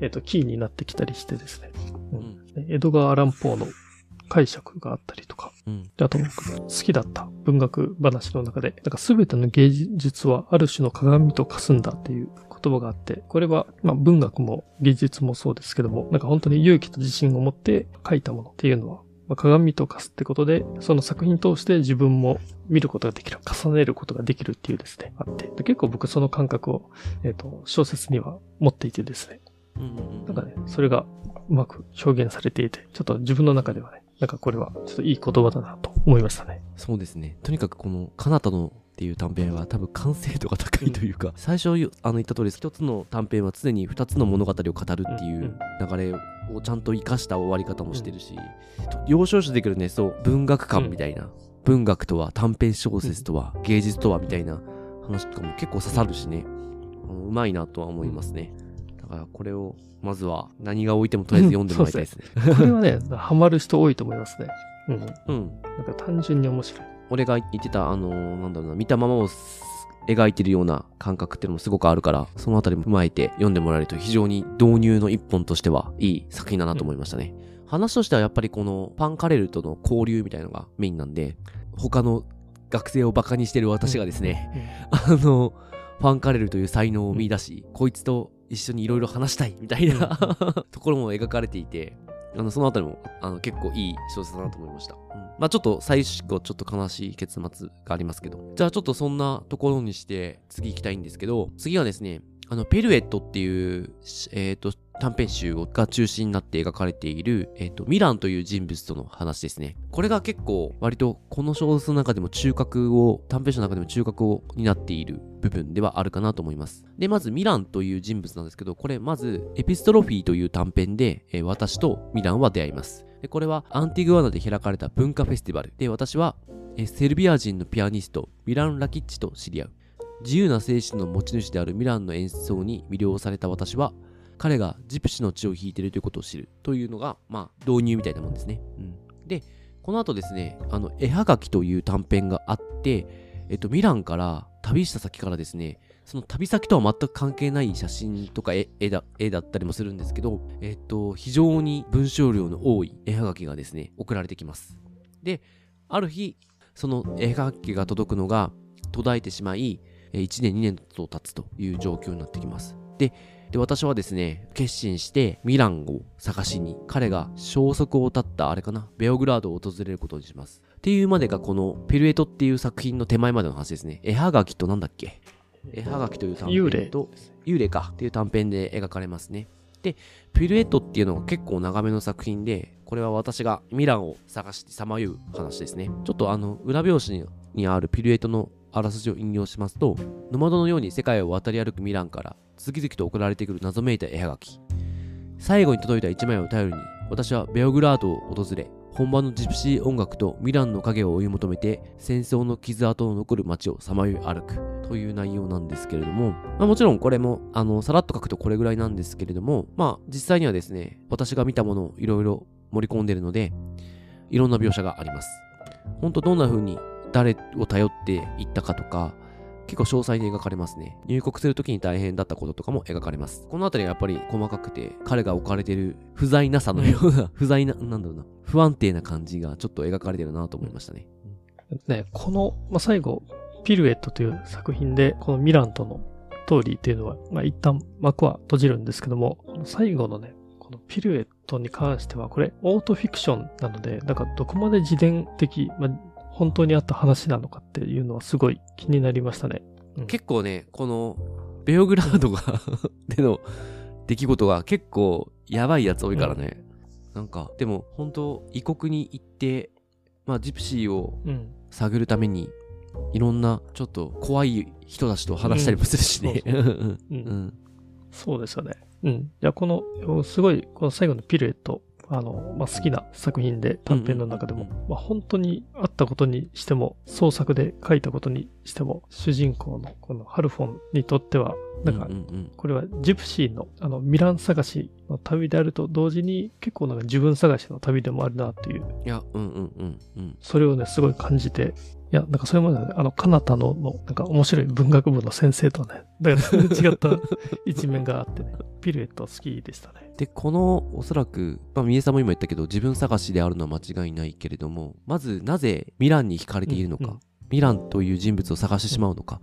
えっ、と、キーになってきたりしてですね、うん。江戸川乱歩の解釈があったりとか、うん。であと僕好きだった文学話の中で、なんか全ての芸術はある種の鏡と化すんだっていう言葉があって、これはまあ文学も芸術もそうですけども、なんか本当に勇気と自信を持って書いたものっていうのは、まあ、鏡と化すってことで、その作品通して自分も見ることができる、重ねることができるっていうですね、あって、で結構僕その感覚を、えっ、と、小説には持っていてですね、なんかね、それがうまく表現されていて、ちょっと自分の中ではね、なんかこれはちょっといい言葉だなと思いましたね。そうですね。とにかくこのカナダのっていう短編は多分完成度が高いというか、*laughs* 最初あの言った通り一つの短編は常に二つの物語を語るっていう流れをちゃんと生かした終わり方もしてるし、要所要所でくるねそう文学館みたいな、文学とは短編小説とは芸術とはみたいな話とかも結構刺さるしね、うまいなとは思いますね。だからこれをまずは何が置いてもとりあえず読んでもらいたいですね。うん、これはね、ハマる人多いと思いますね。うん。うん。なんか単純に面白い。俺が言ってた、あのー、なんだろうな、見たままを描いてるような感覚っていうのもすごくあるから、そのあたりも踏まえて読んでもらえると非常に導入の一本としてはいい作品だなと思いましたね。うん、話としてはやっぱりこのパンカレルとの交流みたいなのがメインなんで、他の学生をバカにしてる私がですね、うんうん、あの、ファンカレルという才能を見出し、こいつと一緒にいろいろ話したいみたいな *laughs* ところも描かれていて、あの、そのあたりも、あの、結構いい小説だなと思いました。うん、まあちょっと最後ちょっと悲しい結末がありますけど。じゃあちょっとそんなところにして次行きたいんですけど、次はですね、あの、ペルエットっていう、えっ、ー、と、短編集が中心になって描かれている、えっ、と、ミランという人物との話ですね。これが結構、割とこの小説の中でも中核を、短編集の中でも中核を担っている部分ではあるかなと思います。で、まずミランという人物なんですけど、これまず、エピストロフィーという短編で、えー、私とミランは出会います。で、これはアンティグアナで開かれた文化フェスティバルで、私は、えー、セルビア人のピアニスト、ミラン・ラキッチと知り合う。自由な精神の持ち主であるミランの演奏に魅了された私は、彼がジプシの血を引いてるということを知るというのが、まあ、導入みたいなもんですね。うん、で、この後ですね、あの、絵はがきという短編があって、えっと、ミランから旅した先からですね、その旅先とは全く関係ない写真とか絵だ絵だったりもするんですけど、えっと、非常に文章量の多い絵はがきがですね、送られてきます。で、ある日、その絵はがきが届くのが途絶えてしまい、1年2年と経つという状況になってきます。で、で、私はですね、決心してミランを探しに、彼が消息を絶ったあれかな、ベオグラードを訪れることにします。っていうまでがこのペルエトっていう作品の手前までの話ですね。絵はがきとなんだっけ？絵はがきという短編と、幽霊かっていう短編で描かれますね。で、ピルエットっていうのが結構長めの作品で、これは私がミランを探してさまよう話ですね。ちょっとあの、裏表紙にあるピルエットのあらすじを引用しますと、ノマドのように世界を渡り歩くミランから次々と送られてくる謎めいた絵はがき。最後に届いた一枚を頼りに、私はベオグラードを訪れ、本場のジプシー音楽とミランの影を追い求めて、戦争の傷跡の残る街をさまよい歩くという内容なんですけれども、まあ、もちろんこれも、あの、さらっと書くとこれぐらいなんですけれども、まあ、実際にはですね、私が見たものをいろいろ盛り込んでるので、いろんな描写があります。ほんとどんな風に誰を頼っていったかとか、結構詳細に描かれますね。入国するときに大変だったこととかも描かれます。このあたりはやっぱり細かくて、彼が置かれている不在なさのような、不在な、なんだろうな、不安定な感じがちょっと描かれてるなと思いましたね。ね、この、まあ、最後、ピルエットという作品で、このミランとのストーリーっていうのは、まあ、一旦幕は閉じるんですけども、最後のね、このピルエットに関しては、これ、オートフィクションなので、なんかどこまで自伝的、まあ、本当にあった話なのかっていうのはすごい気になりましたね。うん、結構ね、この、ベオグラードが *laughs* での出来事が結構やばいやつ多いからね。うん、なんか、でも本当異国に行って、まあジプシーを探るために、いろんなちょっと怖い人たちと話したりもするしね。そうですよね。うん。いや、この、すごい、この最後のピルエット、あの、まあ、好きな作品で短編の中でも、まあ、本当にあったことにしても、創作で書いたことにしても、主人公のこのハルフォンにとっては、なんか、これはジプシーのあのミラン探しの旅であると同時に、結構なんか自分探しの旅でもあるなっていう。いや、うんうんうんうん。それをね、すごい感じて、いや、なんかそれまで、ね、あの、カナタのの、なんか面白い文学部の先生とね、だから違った一面があってね、*laughs* ピルエット好きでしたね。で、この、おそらく、まあ、三重さんも今言ったけど、自分探しであるのは間違いないけれども、まず、なぜミランに惹かれているのか、うんうん、ミランという人物を探してしまうのか、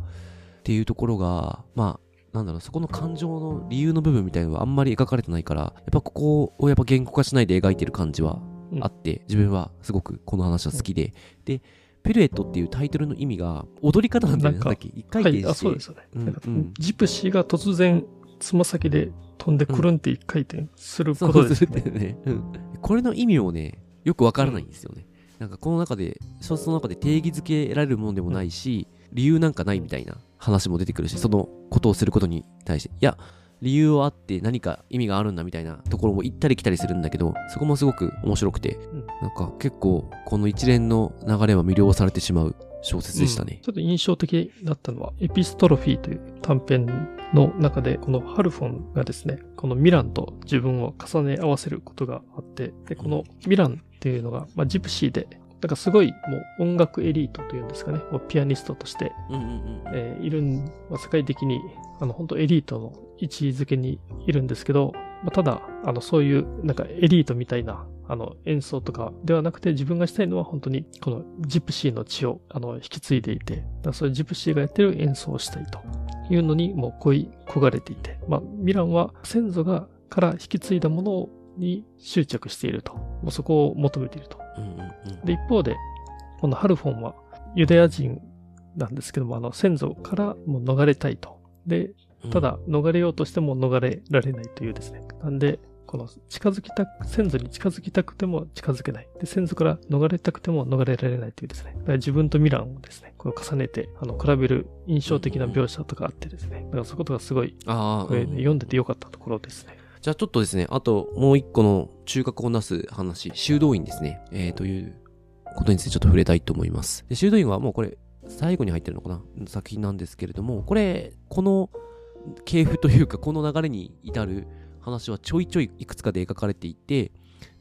っていうところが、まあ、なんだろう、そこの感情の理由の部分みたいなのはあんまり描かれてないから、やっぱここをやっぱ言語化しないで描いてる感じはあって、自分はすごくこの話は好きで、で、ペルエットっていうタイトルの意味が踊り方なんだよね。っけ一回転して。はい、そうですよね、うんうん。ジプシーが突然つま先で飛んでくるんって一回転することですね。ねうん、これの意味をね、よくわからないんですよね。なんかこの中で、小説の中で定義づけられるものでもないし、理由なんかないみたいな話も出てくるし、そのことをすることに対して、いや、理由はあって何か意味があるんだみたいなところも行ったり来たりするんだけど、そこもすごく面白くて、うんなんか結構この一連の流れは魅了されてしまう小説でしたね。ちょっと印象的だったのは、エピストロフィーという短編の中で、このハルフォンがですね、このミランと自分を重ね合わせることがあって、で、このミランっていうのが、まあ、ジプシーで、だからすごいもう音楽エリートというんですかね、もうピアニストとして、うんうんうん。えーいるん、まあ、世界的に、あの、本当エリートの位置づけにいるんですけど、まあ、ただ、あの、そういう、なんかエリートみたいな、あの、演奏とかではなくて、自分がしたいのは本当に、このジプシーの血を、あの、引き継いでいて、だからそういうジプシーがやってる演奏をしたいというのに、もう恋、焦がれていて、まあ、ミランは先祖が、から引き継いだものに執着していると。もうそこを求めていると。で、一方で、このハルフォンはユダヤ人なんですけども、あの、先祖からもう逃れたいと。で、ただ、逃れようとしても逃れられないというですね。なんで、この近づきたく、先祖に近づきたくても近づけない。で、先祖から逃れたくても逃れられないというですね。だから自分とミランをですね、これを重ねて、あの、比べる印象的な描写とかあってですね。だからそういうことがすごい、これ、うん読んでてよかったところですね。じゃあちょっとですね、あともう一個の中核をなす話、修道院ですね。えー、ということについてちょっと触れたいと思います。で修道院はもうこれ、最後に入ってるのかな作品なんですけれども、これ、この系譜というか、この流れに至る話はちょいちょいいくつかで描かれていて、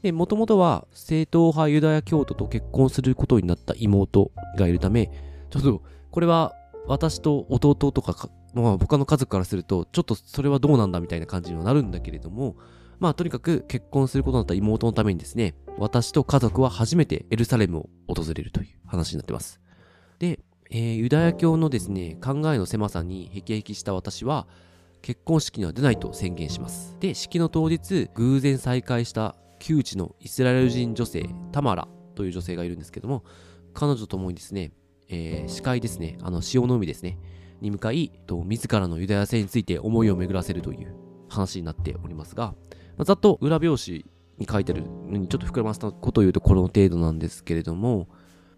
で、もともとは正統派ユダヤ教徒と結婚することになった妹がいるため、ちょっと、これは私と弟とかか、まあ他の家族からすると、ちょっとそれはどうなんだみたいな感じにはなるんだけれども、まあとにかく結婚することになった妹のためにですね、私と家族は初めてエルサレムを訪れるという話になってます。で、えーユダヤ教のですね、考えの狭さに辟易した私は、結婚式には出ないと宣言します。で、式の当日、偶然再会した旧知のイスラエル人女性、タマラという女性がいるんですけども、彼女と共にですね、えー、司会ですね、あの、潮の海ですね、に向かい、と自らのユダヤ性について思いを巡らせるという話になっておりますが、まあざっと裏表紙に書いてるのにちょっと膨らませたことを言うとこの程度なんですけれども、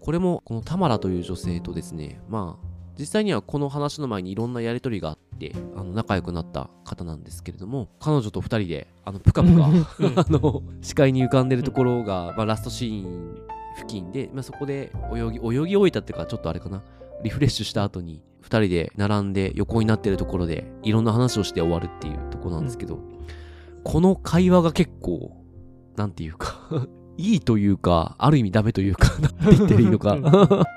これもこのタマラという女性とですね、まあ、実際にはこの話の前にいろんなやりとりがあって、あの、仲良くなった方なんですけれども、彼女と二人で、あの、ぷかぷか、*laughs* あの、視界に浮かんでるところが、まあ、ラストシーン付近で、まあ、そこで泳ぎ、泳ぎ終えたっていうか、ちょっとあれかな、リフレッシュした後に、二人で並んで横になってるところで、いろんな話をして終わるっていうところなんですけど、この会話が結構、なんていうか、*laughs* いいというか、ある意味ダメというか、*laughs* なんて言ってるいいのかうん、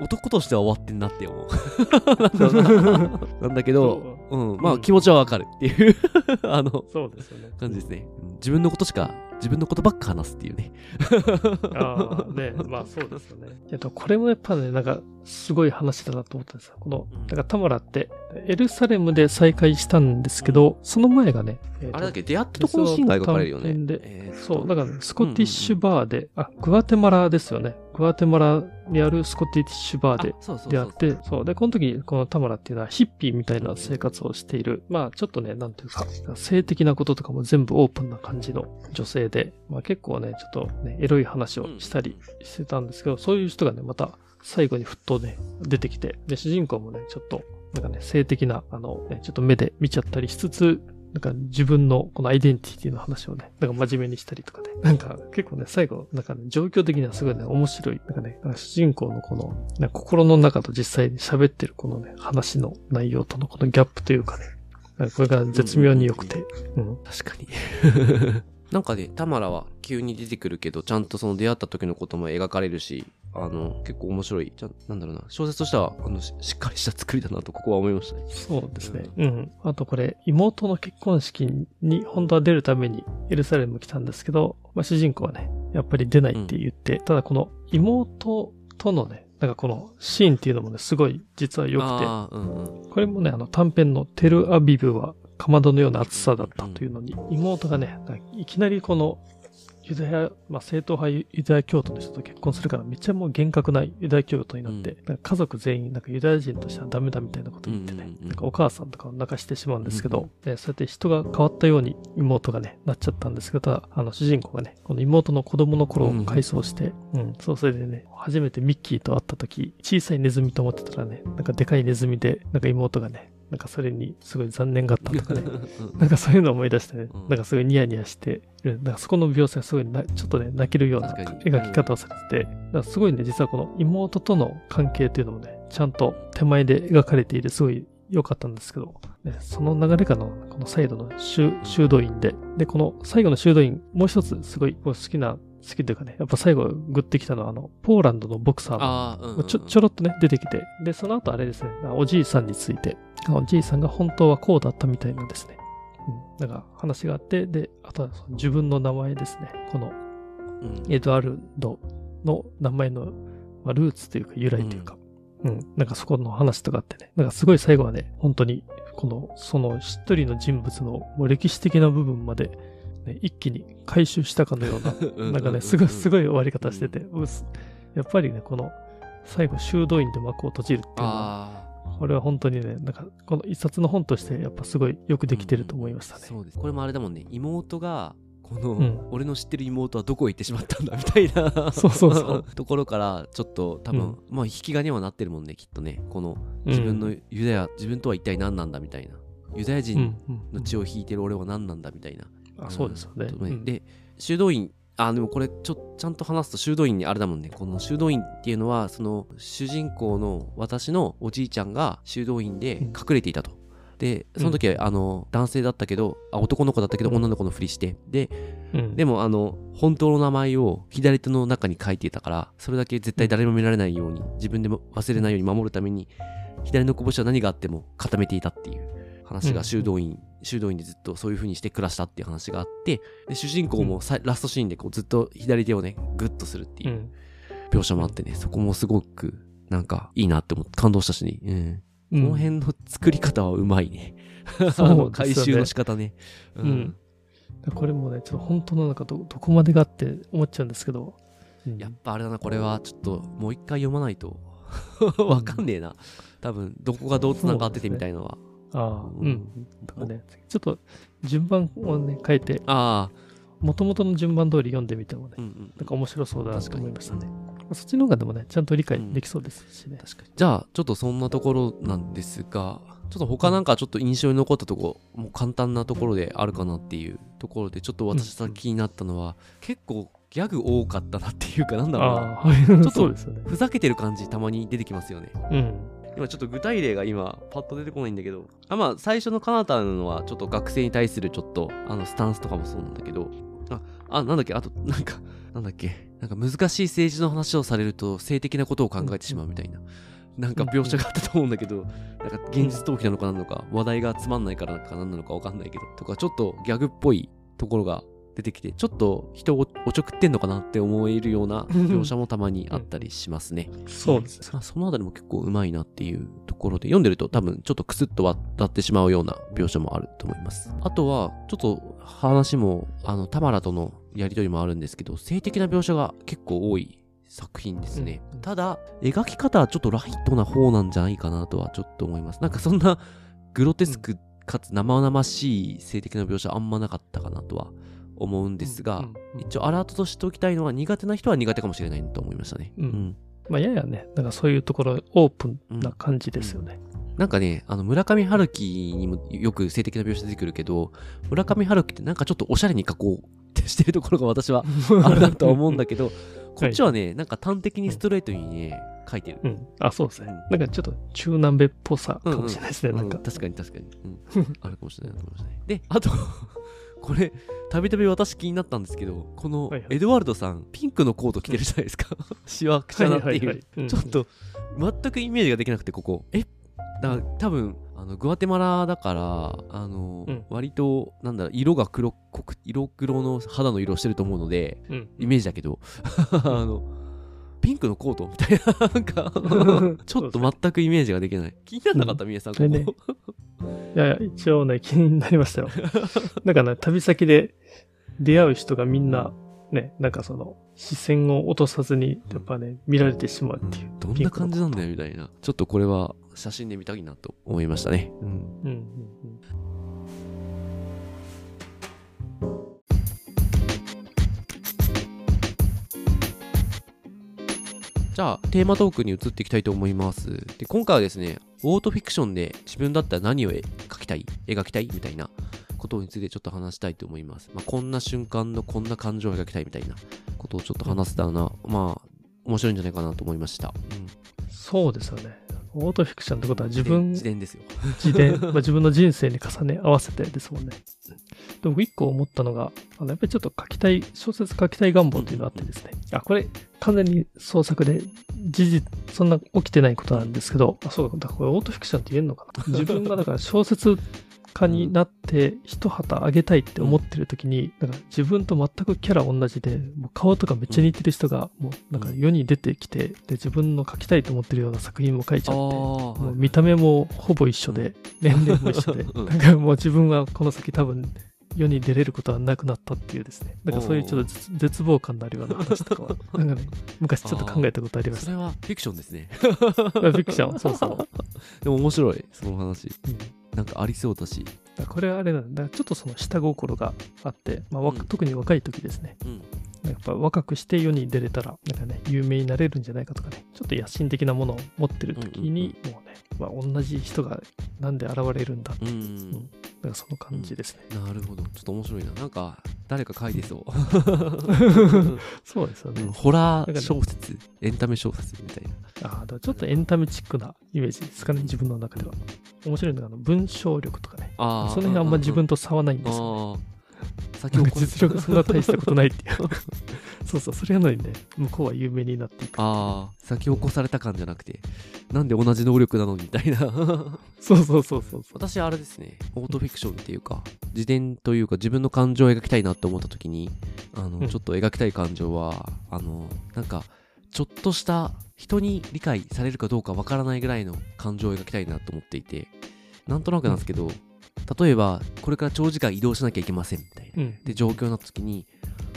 男としては終わってんなって思う。なんだけど、うん、まあうん気持ちはわかるっていう、*laughs* あの、そうですよね。感じですね。うん自分のことしか、自分のことばっか話すっていうね。ああ、ね、*laughs* まあそうですよね。えっと、これもやっぱね、なんか、すごい話だなと思ったんですよ。このうん、だからタマラって、エルサレムで再会したんですけど、その前がね、えっとあれだっけ、出会ったところのシーンが描かれるよねえーそう、だから、ね、スコティッシュバーで、あ、グアテマラですよね。グアテマラにあるスコティッシュバーであそうそうそう出会って、そう。で、この時、このタマラっていうのはヒッピーみたいな生活をしている、まあ、ちょっとね、なんていうか、性的なこととかも全部オープンな感じの女性で、まあ結構ね、ちょっとね、エロい話をしたりしてたんですけど、そういう人がね、また最後にふっとね、出てきて、で、主人公もね、ちょっと、なんかね、性的な、あの、ね、ちょっと目で見ちゃったりしつつ、なんか自分のこのアイデンティティの話をね、なんか真面目にしたりとかね。なんか結構ね、最後、なんかね、状況的にはすごいね、面白い。なんかね、なんか主人公のこの、ね、心の中と実際に喋ってるこのね、話の内容とのこのギャップというかね、これが絶妙に良くて、うん。確かに。*laughs* なんかね、タマラは急に出てくるけど、ちゃんとその出会った時のことも描かれるし、あの、結構面白い。じゃなんだろうな、小説としては、あのし、しっかりした作りだなと、ここは思いましたね。そうですね。うん。あとこれ、妹の結婚式に本当は出るためにエルサレム来たんですけど、まあ、主人公はね、やっぱり出ないって言って、ただこの妹とのね、なんかこのシーンっていうのもね、すごい実は良くて、うんうん。これもね、あの短編のテルアビブはかまどのような暑さだったというのに、妹がね、いきなりこのユダヤ、まあ、正統派ユダヤ教徒の人と結婚するから、めっちゃもう厳格なユダヤ教徒になって、うん。なんか家族全員、なんかユダヤ人としてはダメだみたいなことを言ってね、うんうんうん。なんかお母さんとかを泣かしてしまうんですけうんうど、でそうやって人が変わったように妹がね、なっちゃったんですけど、ただ、あの、主人公がね、この妹の子供の頃を回想して、うん、そう、それでね、初めてミッキーと会った時、小さいネズミと思ってたらね、なんかでかいネズミで、なんか妹がね、なんかそれにすごい残念があったとかね、*laughs* なんかそういうのを思い出してね、うん。なんかすごいニヤニヤしてる。なんかそこの描写がすごいな、ちょっとね、泣けるような描き方をされてて、だからすごいね、実はこの妹との関係っていうのもね、ちゃんと手前で描かれていて、すごい良かったんですけど、ね、その流れからの、このサイドの修修道院で、で、この最後の修道院、もう一つすごい好きな、好きというかね、やっぱ最後グッてきたのは、あの、ポーランドのボクサーのああ、うんうんうんちょ、ちょろっとね、出てきて。で、その後あれですね、おじいさんについて、おじいさんが本当はこうだったみたいなんですね。うん。なんか話があって、で、あとはその自分の名前ですね。このうんエドワルドの名前の、まあ、ルーツというか由来というか、うん、なんかそこの話とかあってね、なんかすごい最後はね、本当に、この、その一人の人物の歴史的な部分まで、ね、一気に回収したかのような、*laughs* なんかね、すごい、すごい終わり方してて、うっす。やっぱりね、この、最後、修道院で幕を閉じるっていうのは、これは本当にね、なんか、この一冊の本として、やっぱすごいよくできてると思いましたね。そうです。これもあれだもんね。妹がこの、うん。俺の知ってる妹はどこへ行ってしまったんだみたいなそうそうそう。*laughs* ところからちょっと多分、うん。まあ引き金はなってるもんねきっとね。このうん。自分のユダヤ、自分とは一体何なんだみたいな。ユダヤうん人うん。の血を引いてる俺は何なんだみたいな、あ、そうですよね。とうん。で修道院あでもこれちょちゃんと話すと修道院にあれだもんね。この修道院っていうのはその主人公の私のおじいちゃんが修道院で隠れていたと。でその時は、あの男性だったけどあ男の子だったけどうん。女の子のふりして。でうん。でもあの本当の名前を左手の中に書いていたからそれだけ絶対誰も見られないように自分でも忘れないように守るために左の拳は何があっても固めていたっていう話うんが修道院、修道院でずっとそういう風にして暮らしたっていう話があってで主人公もさラストシーンでこうずっと左手をねグッとするっていううん描写もあってね、そこもすごくなんかいいなって思って感動したしね、うんこの辺の作り方はうまいね。回収の仕方ね。ううん。これもね、ちょっと本当のなんかど、どこまでがって思っちゃうんですけど。うんやっぱあれだな、これはちょっともう一回読まないと *laughs* わかんねえな。多分、どこがどう繋がっててみたいのは。ああ、ううんん。とかね、ちょっと順番をね、変えて、ああ、元々の順番通り読んでみてもねう、んうん。なんか面白そうだなと思いましたね。そっちの方がでもね、ちゃんと理解できそうですしね。確かに。じゃあ、ちょっとそんなところなんですが、ちょっと他なんかちょっと印象に残ったところ、もう簡単なところであるかなっていうところで、ちょっと私さ気になったのは、結構ギャグ多かったなっていうか、なんだろうな。ああ、*laughs* はい。と。ふざけてる感じたまに出てきますよね。うん。今ちょっと具体例が今パッと出てこないんだけど。あまあ最初のカナタのはちょっと学生に対するちょっとあのスタンスとかもそうなんだけど。ああなんだっけ？あとなんかなんだっけ？なんか難しい政治の話をされると性的なことを考えてしまうみたいな。なんか描写があったと思うんだけどなんか現実逃避なのかなんなのか話題がつまんないからかなんなのかわかんないけどとかちょっとギャグっぽいところが出てきてちょっと人をおちょくってんのかなって思えるような描写もたまにあったりしますね。そうです。ね。まあそのあたりも結構うまいなっていうところで読んでると多分ちょっとクスッと笑ってしまうような描写もあると思います。あとはちょっと話もあのタマラとのやりとりもあるんですけど性的な描写が結構多い作品ですね、うん。ただ描き方はちょっとライトな方なんじゃないかなとはちょっと思います。なんかそんなグロテスクかつ生々しい性的な描写あんまなかったかなとは思うんですが、うんうん一応アラートとしておきたいのは苦手な人は苦手かもしれないと思いましたねうんまあ、ややね、なんかそういうところ、オープンな感じですよね。なんかね、あの村上春樹にもよく性的な描写出てくるけど、村上春樹ってなんかちょっとおしゃれに加工ってしてるところが私は *laughs* あるなとは思うんだけど、こっちはね、なんか端的にストレートにね、書いてる。うん。あ、そうですねうん。なんかちょっと中南米っぽさかもしれないですね。うんなんか。確かに確かに。うん、*laughs* あるかもしれないかもしれない。で、あと、これ、たびたび私気になったんですけど、このはいはいエドワルドさん、ピンクのコート着てるじゃないですか。*laughs* しわくちゃなっていう。はいはいはいうんちょっと、全くイメージができなくて、ここ。え？だから多分、あの、グアテマラだから、あの、うん割と、なんだろう、色が黒っこく、色黒の肌の色をしてると思うので、うん。イメージだけど、*laughs* あの、ピンクのコートみたいな、なんか、*laughs* ちょっと全くイメージができない。気にならなかった、みえさん、ここれねこ。いやいや、一応ね、気になりましたよ。*laughs* なんかね、旅先で出会う人がみんな、ね、なんかその、視線を落とさずに、やっぱね、見られてしまうっていう。どんな感じなんだよみたいな。ちょっとこれは写真で見たいなと思いましたね。うん。うんうんうん。じゃあ、テーマトークに移っていきたいと思います。で、今回はですね、オートフィクションで自分だったら何を描きたい描きたいみたいなことについてちょっと話したいと思います。まあ、こんな瞬間のこんな感情を描きたいみたいなことをちょっと話せたらな、まあ、面白いんじゃないかなと思いました。うん。そうですよね。オートフィクションってことは自分、自伝ですよ。自伝、*laughs* まあ、自分の人生に重ね合わせてですもんね。で僕一個思ったのが、あのやっぱりちょっと書きたい、小説書きたい願望っていうのがあってですね。あ、これ完全に創作で、事実、そんな起きてないことなんですけど、あ、そうだ、これオートフィクションって言えるのかな。自分がだから小説家になって一旗あげたいって思ってる時に、なんか自分と全くキャラ同じで、もう顔とかめっちゃ似てる人が、もうなんか世に出てきて、で、自分の書きたいと思ってるような作品も書いちゃって、もう見た目もほぼ一緒で、年齢も一緒で、*laughs* うん。なんかもう自分はこの先多分世に出れることはなくなったっていうですね、なんかそういうちょっと絶絶望感のあるような話とかは、*laughs* なんかね、昔ちょっと考えたことありました。それはフィクションですね。*laughs* フィクション、そうそう。*laughs* でも面白い、その話。うんなんかありそうだし。これはあれなんだ、ちょっとその下心があって、まあわうん特に若い時ですね、うん。やっぱ若くして世に出れたら、なんかね、有名になれるんじゃないかとかね、ちょっと野心的なものを持ってる時に、もうね、まあ、同じ人がなんで現れるんだって、うん。なんかその感じですね。なるほど。ちょっと面白いな。なんか、誰か書いてそう。*laughs* そうですよね。うんホラー小説、エンタメ小説みたいな。ああ、だからちょっとエンタメチックなイメージですかね、自分の中では。面白いのが、文章力とかね。あその辺あんま自分とと差はないんですよ、ね。先をか実力そんな大したことないっていう。*laughs* そうそう、それなのにね、向こうは有名になっていく。ああ、先を越された感じゃなくて、なんで同じ能力なのにみたいな。*laughs* そうそうそうそう。私あれですね、オートフィクションっていうか、自伝というか自分の感情を描きたいなって思った時に、あの、うんちょっと描きたい感情は、あの、なんか、ちょっとした人に理解されるかどうかわからないぐらいの感情を描きたいなと思っていて、なんとなくなんですけど、例えば、これから長時間移動しなきゃいけませんみたいな。うん。で、状況になった時に、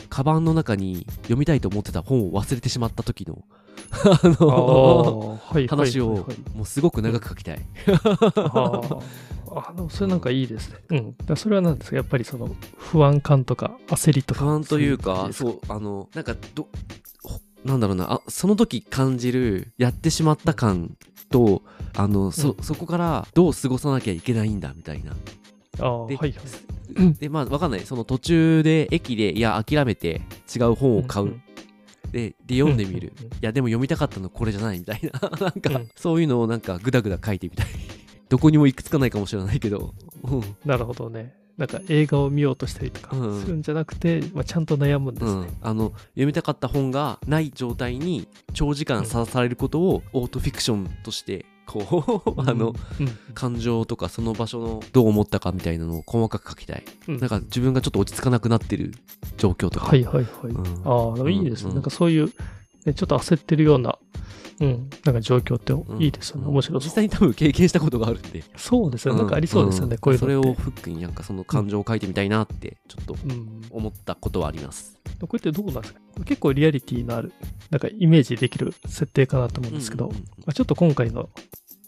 カバンの中に読みたいと思ってた本を忘れてしまった時の、あ *laughs* の。話をもうすごく長く書きたい。あーあ、でもそれなんかいいですね。うん。だそれは何ですかやっぱりその不安感とか焦りとか。不安というか、そうあの、なんか、ど、ほなんだろうな、あ、その時感じる、やってしまった感と、あの、そ、そこからどう過ごさなきゃいけないんだ、みたいな。ああ、はでいはい。で、まあ、わかんない。その途中で、駅で、いや、諦めて、違う本を買う。んんで、で、読んでみる。うんうんうんいや、でも読みたかったのこれじゃない、みたいな。*laughs* なんか、うんそういうのをなんか、ぐだぐだ書いてみたい。*laughs* どこにも行くつかないかもしれないけど。うん。なるほどね。なんか映画を見ようとしたりとかうん。するんじゃなくて、まあ、ちゃんと悩むんですうん。ね。、あの読みたかった本がない状態に長時間さらされることをオートフィクションとしてこう *laughs* あのうん、感情とかその場所のどう思ったかみたいなのを細かく書きたい。うん。なんか自分がちょっと落ち着かなくなってる状況とか、はいはいはい。うん。ああ、いいですね。うん。なんかそういう、ね、ちょっと焦ってるような、うん、なんか状況っていいですよね。うん面白そう。実際に多分経験したことがあるんでそうですよね。なんかありそうですよね。んこういうそれを。フックになんかその感情を書いてみたいなってちょっとうん、思ったことはありますこれってどうなんですか？結構リアリティのある、なんかイメージできる設定かなと思うんですけど、うんうんうんまあ、ちょっと今回の、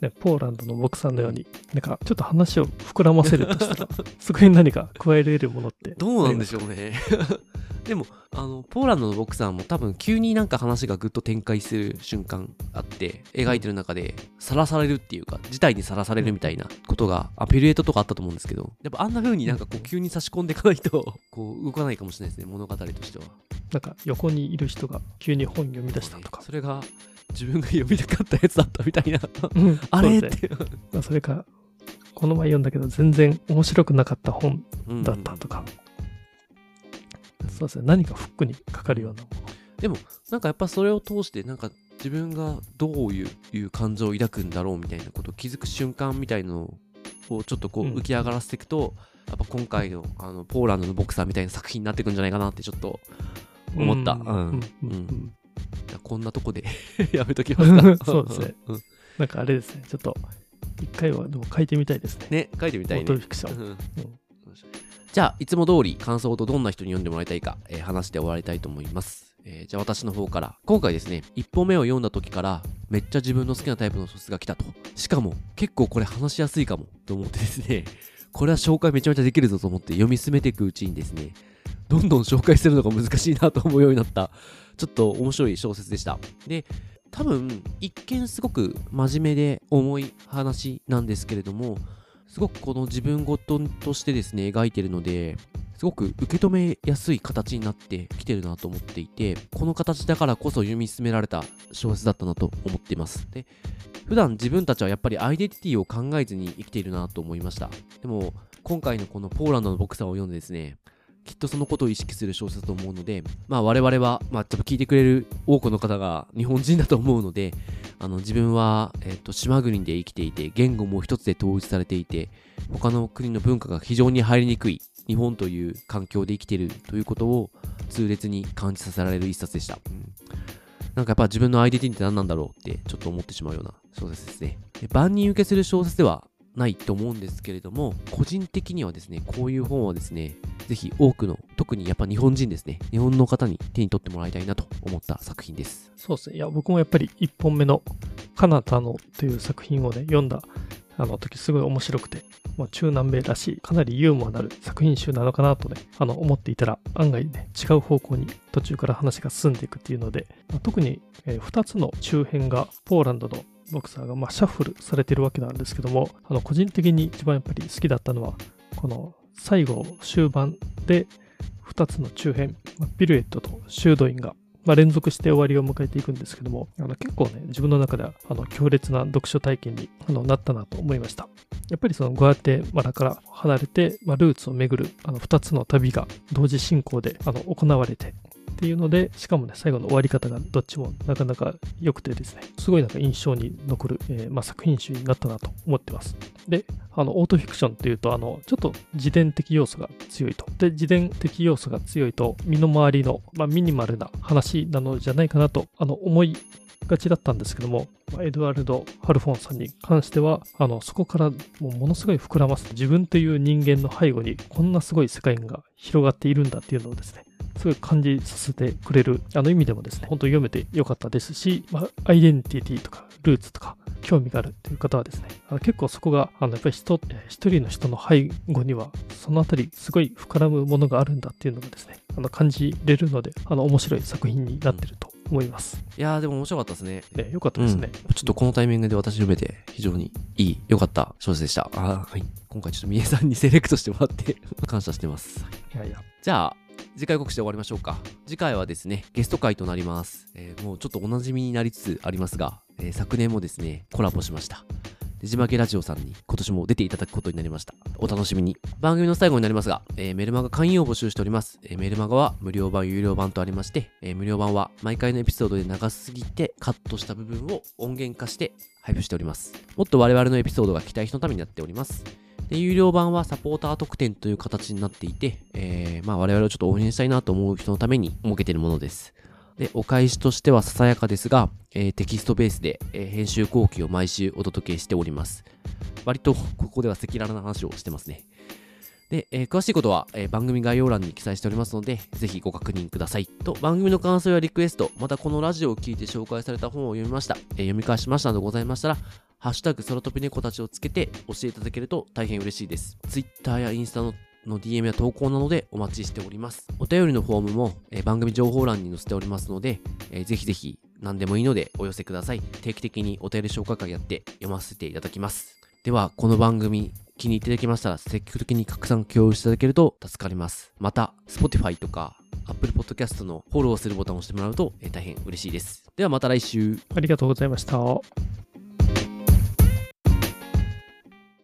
ね、ポーランドの僕さんのように、なんかちょっと話を膨らませるとしたら、*laughs* そこに何か加えられるものって。どうなんでしょうね。*laughs* でも、あの、ポーランドのボクサーも多分急になんか話がぐっと展開する瞬間あって、描いてる中で、さらされるっていうか、事態にさらされるみたいなことが、あ、ピルエットとかあったと思うんですけど、やっぱあんな風になんかこう急に差し込んでいかないと、*laughs* こう動かないかもしれないですね、物語としては。なんか横にいる人が急に本読み出したとか。それが自分が読みたかったやつだったみたいな。うんあれって。まあそれか、この前読んだけど全然面白くなかった本うんだったとか。そうですね。何かフックにかかるような。でもなんかやっぱそれを通してなんか自分がどういう感情を抱くんだろうみたいなことを気づく瞬間みたいのをちょっとこううん浮き上がらせていくと、やっぱ今回のあのポーランドのボクサーみたいな作品になっていくんじゃないかなってちょっと思った。うんうんうんこんなとこで *laughs* やめときますか。*laughs* そうですねんなんかあれですね。ちょっと、一回はでも書いてみたいですね。ね書いてみたいねフ。ィクション。うんうんじゃあ、いつも通り感想とどんな人に読んでもらいたいか、えー話して終わりたいと思います。えーじゃあ私の方から。今回ですね、一本目を読んだ時から、めっちゃ自分の好きなタイプの小説が来たと。しかも、結構これ話しやすいかも、と思ってですね、*laughs* これは紹介めちゃめちゃできるぞと思って読み進めていくうちにですね、どんどん紹介するのが難しいなと思うようになった、ちょっと面白い小説でした。で、多分、一見すごく真面目で重い話なんですけれども、すごくこの自分ごととしてですね、描いてるので、すごく受け止めやすい形になってきてるなと思っていて、この形だからこそ読み進められた小説だったなと思っています。で、普段自分たちはやっぱりアイデンティティを考えずに生きているなと思いました。でも、今回のこのポーランドのボクサーを読んでですね、きっとそのことを意識する小説だと思うので、まあ我々は、まあ多分聞いてくれる多くの方が日本人だと思うので、あの自分は、えっと島国で生きていて、言語も一つで統一されていて、他の国の文化が非常に入りにくい日本という環境で生きているということを痛烈に感じさせられる一冊でした。うんなんかやっぱ自分のアイデンティティって何なんだろうってちょっと思ってしまうような小説ですね。で万人受けする小説ではないと思うんですけれども、個人的にはですね、こういう本はですね、ぜひ多くの、特にやっぱ日本人ですね、日本の方に手に取ってもらいたいなと思った作品です。そうですね。いや、僕もやっぱり1本目のカナタのという作品をね、読んだあの時すごい面白くて、まあ、中南米らしい、かなりユーモアのある作品集なのかなとね、あの思っていたら、案外ね、違う方向に途中から話が進んでいくっていうので、まあ特に、え2つの中編がポーランドのボクサーが、まあ、シャッフルされてるわけなんですけども、あの個人的に一番やっぱり好きだったのは、この最後終盤で2つの中編、まあピルエットと修道院がまあ、連続して終わりを迎えていくんですけども、あの結構ね、自分の中ではあの強烈な読書体験にあのなったなと思いました。やっぱりそのグアテマラから離れて、まあ、ルーツを巡るあの2つの旅が同時進行であの行われて、っていうので、しかもね、最後の終わり方がどっちもなかなか良くてですね、すごいなんか印象に残る、えーまあ、作品集になったなと思ってます。で、あの、オートフィクションっていうと、あの、ちょっと自伝的要素が強いと。で、自伝的要素が強いと、身の回りの、まあ、ミニマルな話なのじゃないかなと、あの、思いがちだったんですけども、エドワルド・ハルフォンさんに関しては、あの、そこからもものすごい膨らます。自分という人間の背後に、こんなすごい世界が広がっているんだっていうのをですね、すごい感じさせてくれる、あの意味でもですね、本当に読めてよかったですし、まあ、アイデンティティとか、ルーツとか、興味があるっていう方はですね、あの結構そこが、あのやっぱり人、一人の人の背後には、そのあたり、すごい膨らむものがあるんだっていうのがですね、あの感じれるので、あの面白い作品になってると思います。いやーでも面白かったですね。ね、よかったですね。うんちょっとこのタイミングで私読めて非常にいい、良かった小説でした。あーはい。今回ちょっとみえさんにセレクトしてもらって *laughs* 感謝してます。いやいや、じゃあ、次回告知で終わりましょうか。次回はですね、ゲスト会となります。えーもうちょっとお馴染みになりつつありますが、えー昨年もですね、コラボしました。デジマゲラジオさんに今年も出ていただくことになりました。お楽しみに。番組の最後になりますが、えーメルマガ会員を募集しております。えーメルマガは無料版、有料版とありまして、えー無料版は毎回のエピソードで長すぎてカットした部分を音源化して配布しております。もっと我々のエピソードが期待人のためになっております。で、有料版はサポーター特典という形になっていて、えーまあ我々をちょっと応援したいなと思う人のために設けているものです。で、お返しとしてはささやかですが、えーテキストベースで、えー編集後期を毎週お届けしております。割とここでは赤裸々な話をしてますね。で、えー詳しいことは、え番組概要欄に記載しておりますので、ぜひご確認ください。と、番組の感想やリクエスト、またこのラジオを聞いて紹介された本を読みました、え読み返しましたなどございましたら、ハッシュタグ空飛び猫たちをつけて教えていただけると大変嬉しいです。Twitter やインスタのの DM や投稿などでお待ちしております。お便りのフォームも、えー番組情報欄に載せておりますので、えーぜひぜひ何でもいいのでお寄せください。定期的にお便り紹介会やって読ませていただきます。では、この番組気に入っていただけましたら積極的に拡散共有していただけると助かります。また、Spotify とか Apple Podcast のフォローするボタンを押してもらうと、えー大変嬉しいです。ではまた来週。ありがとうございました。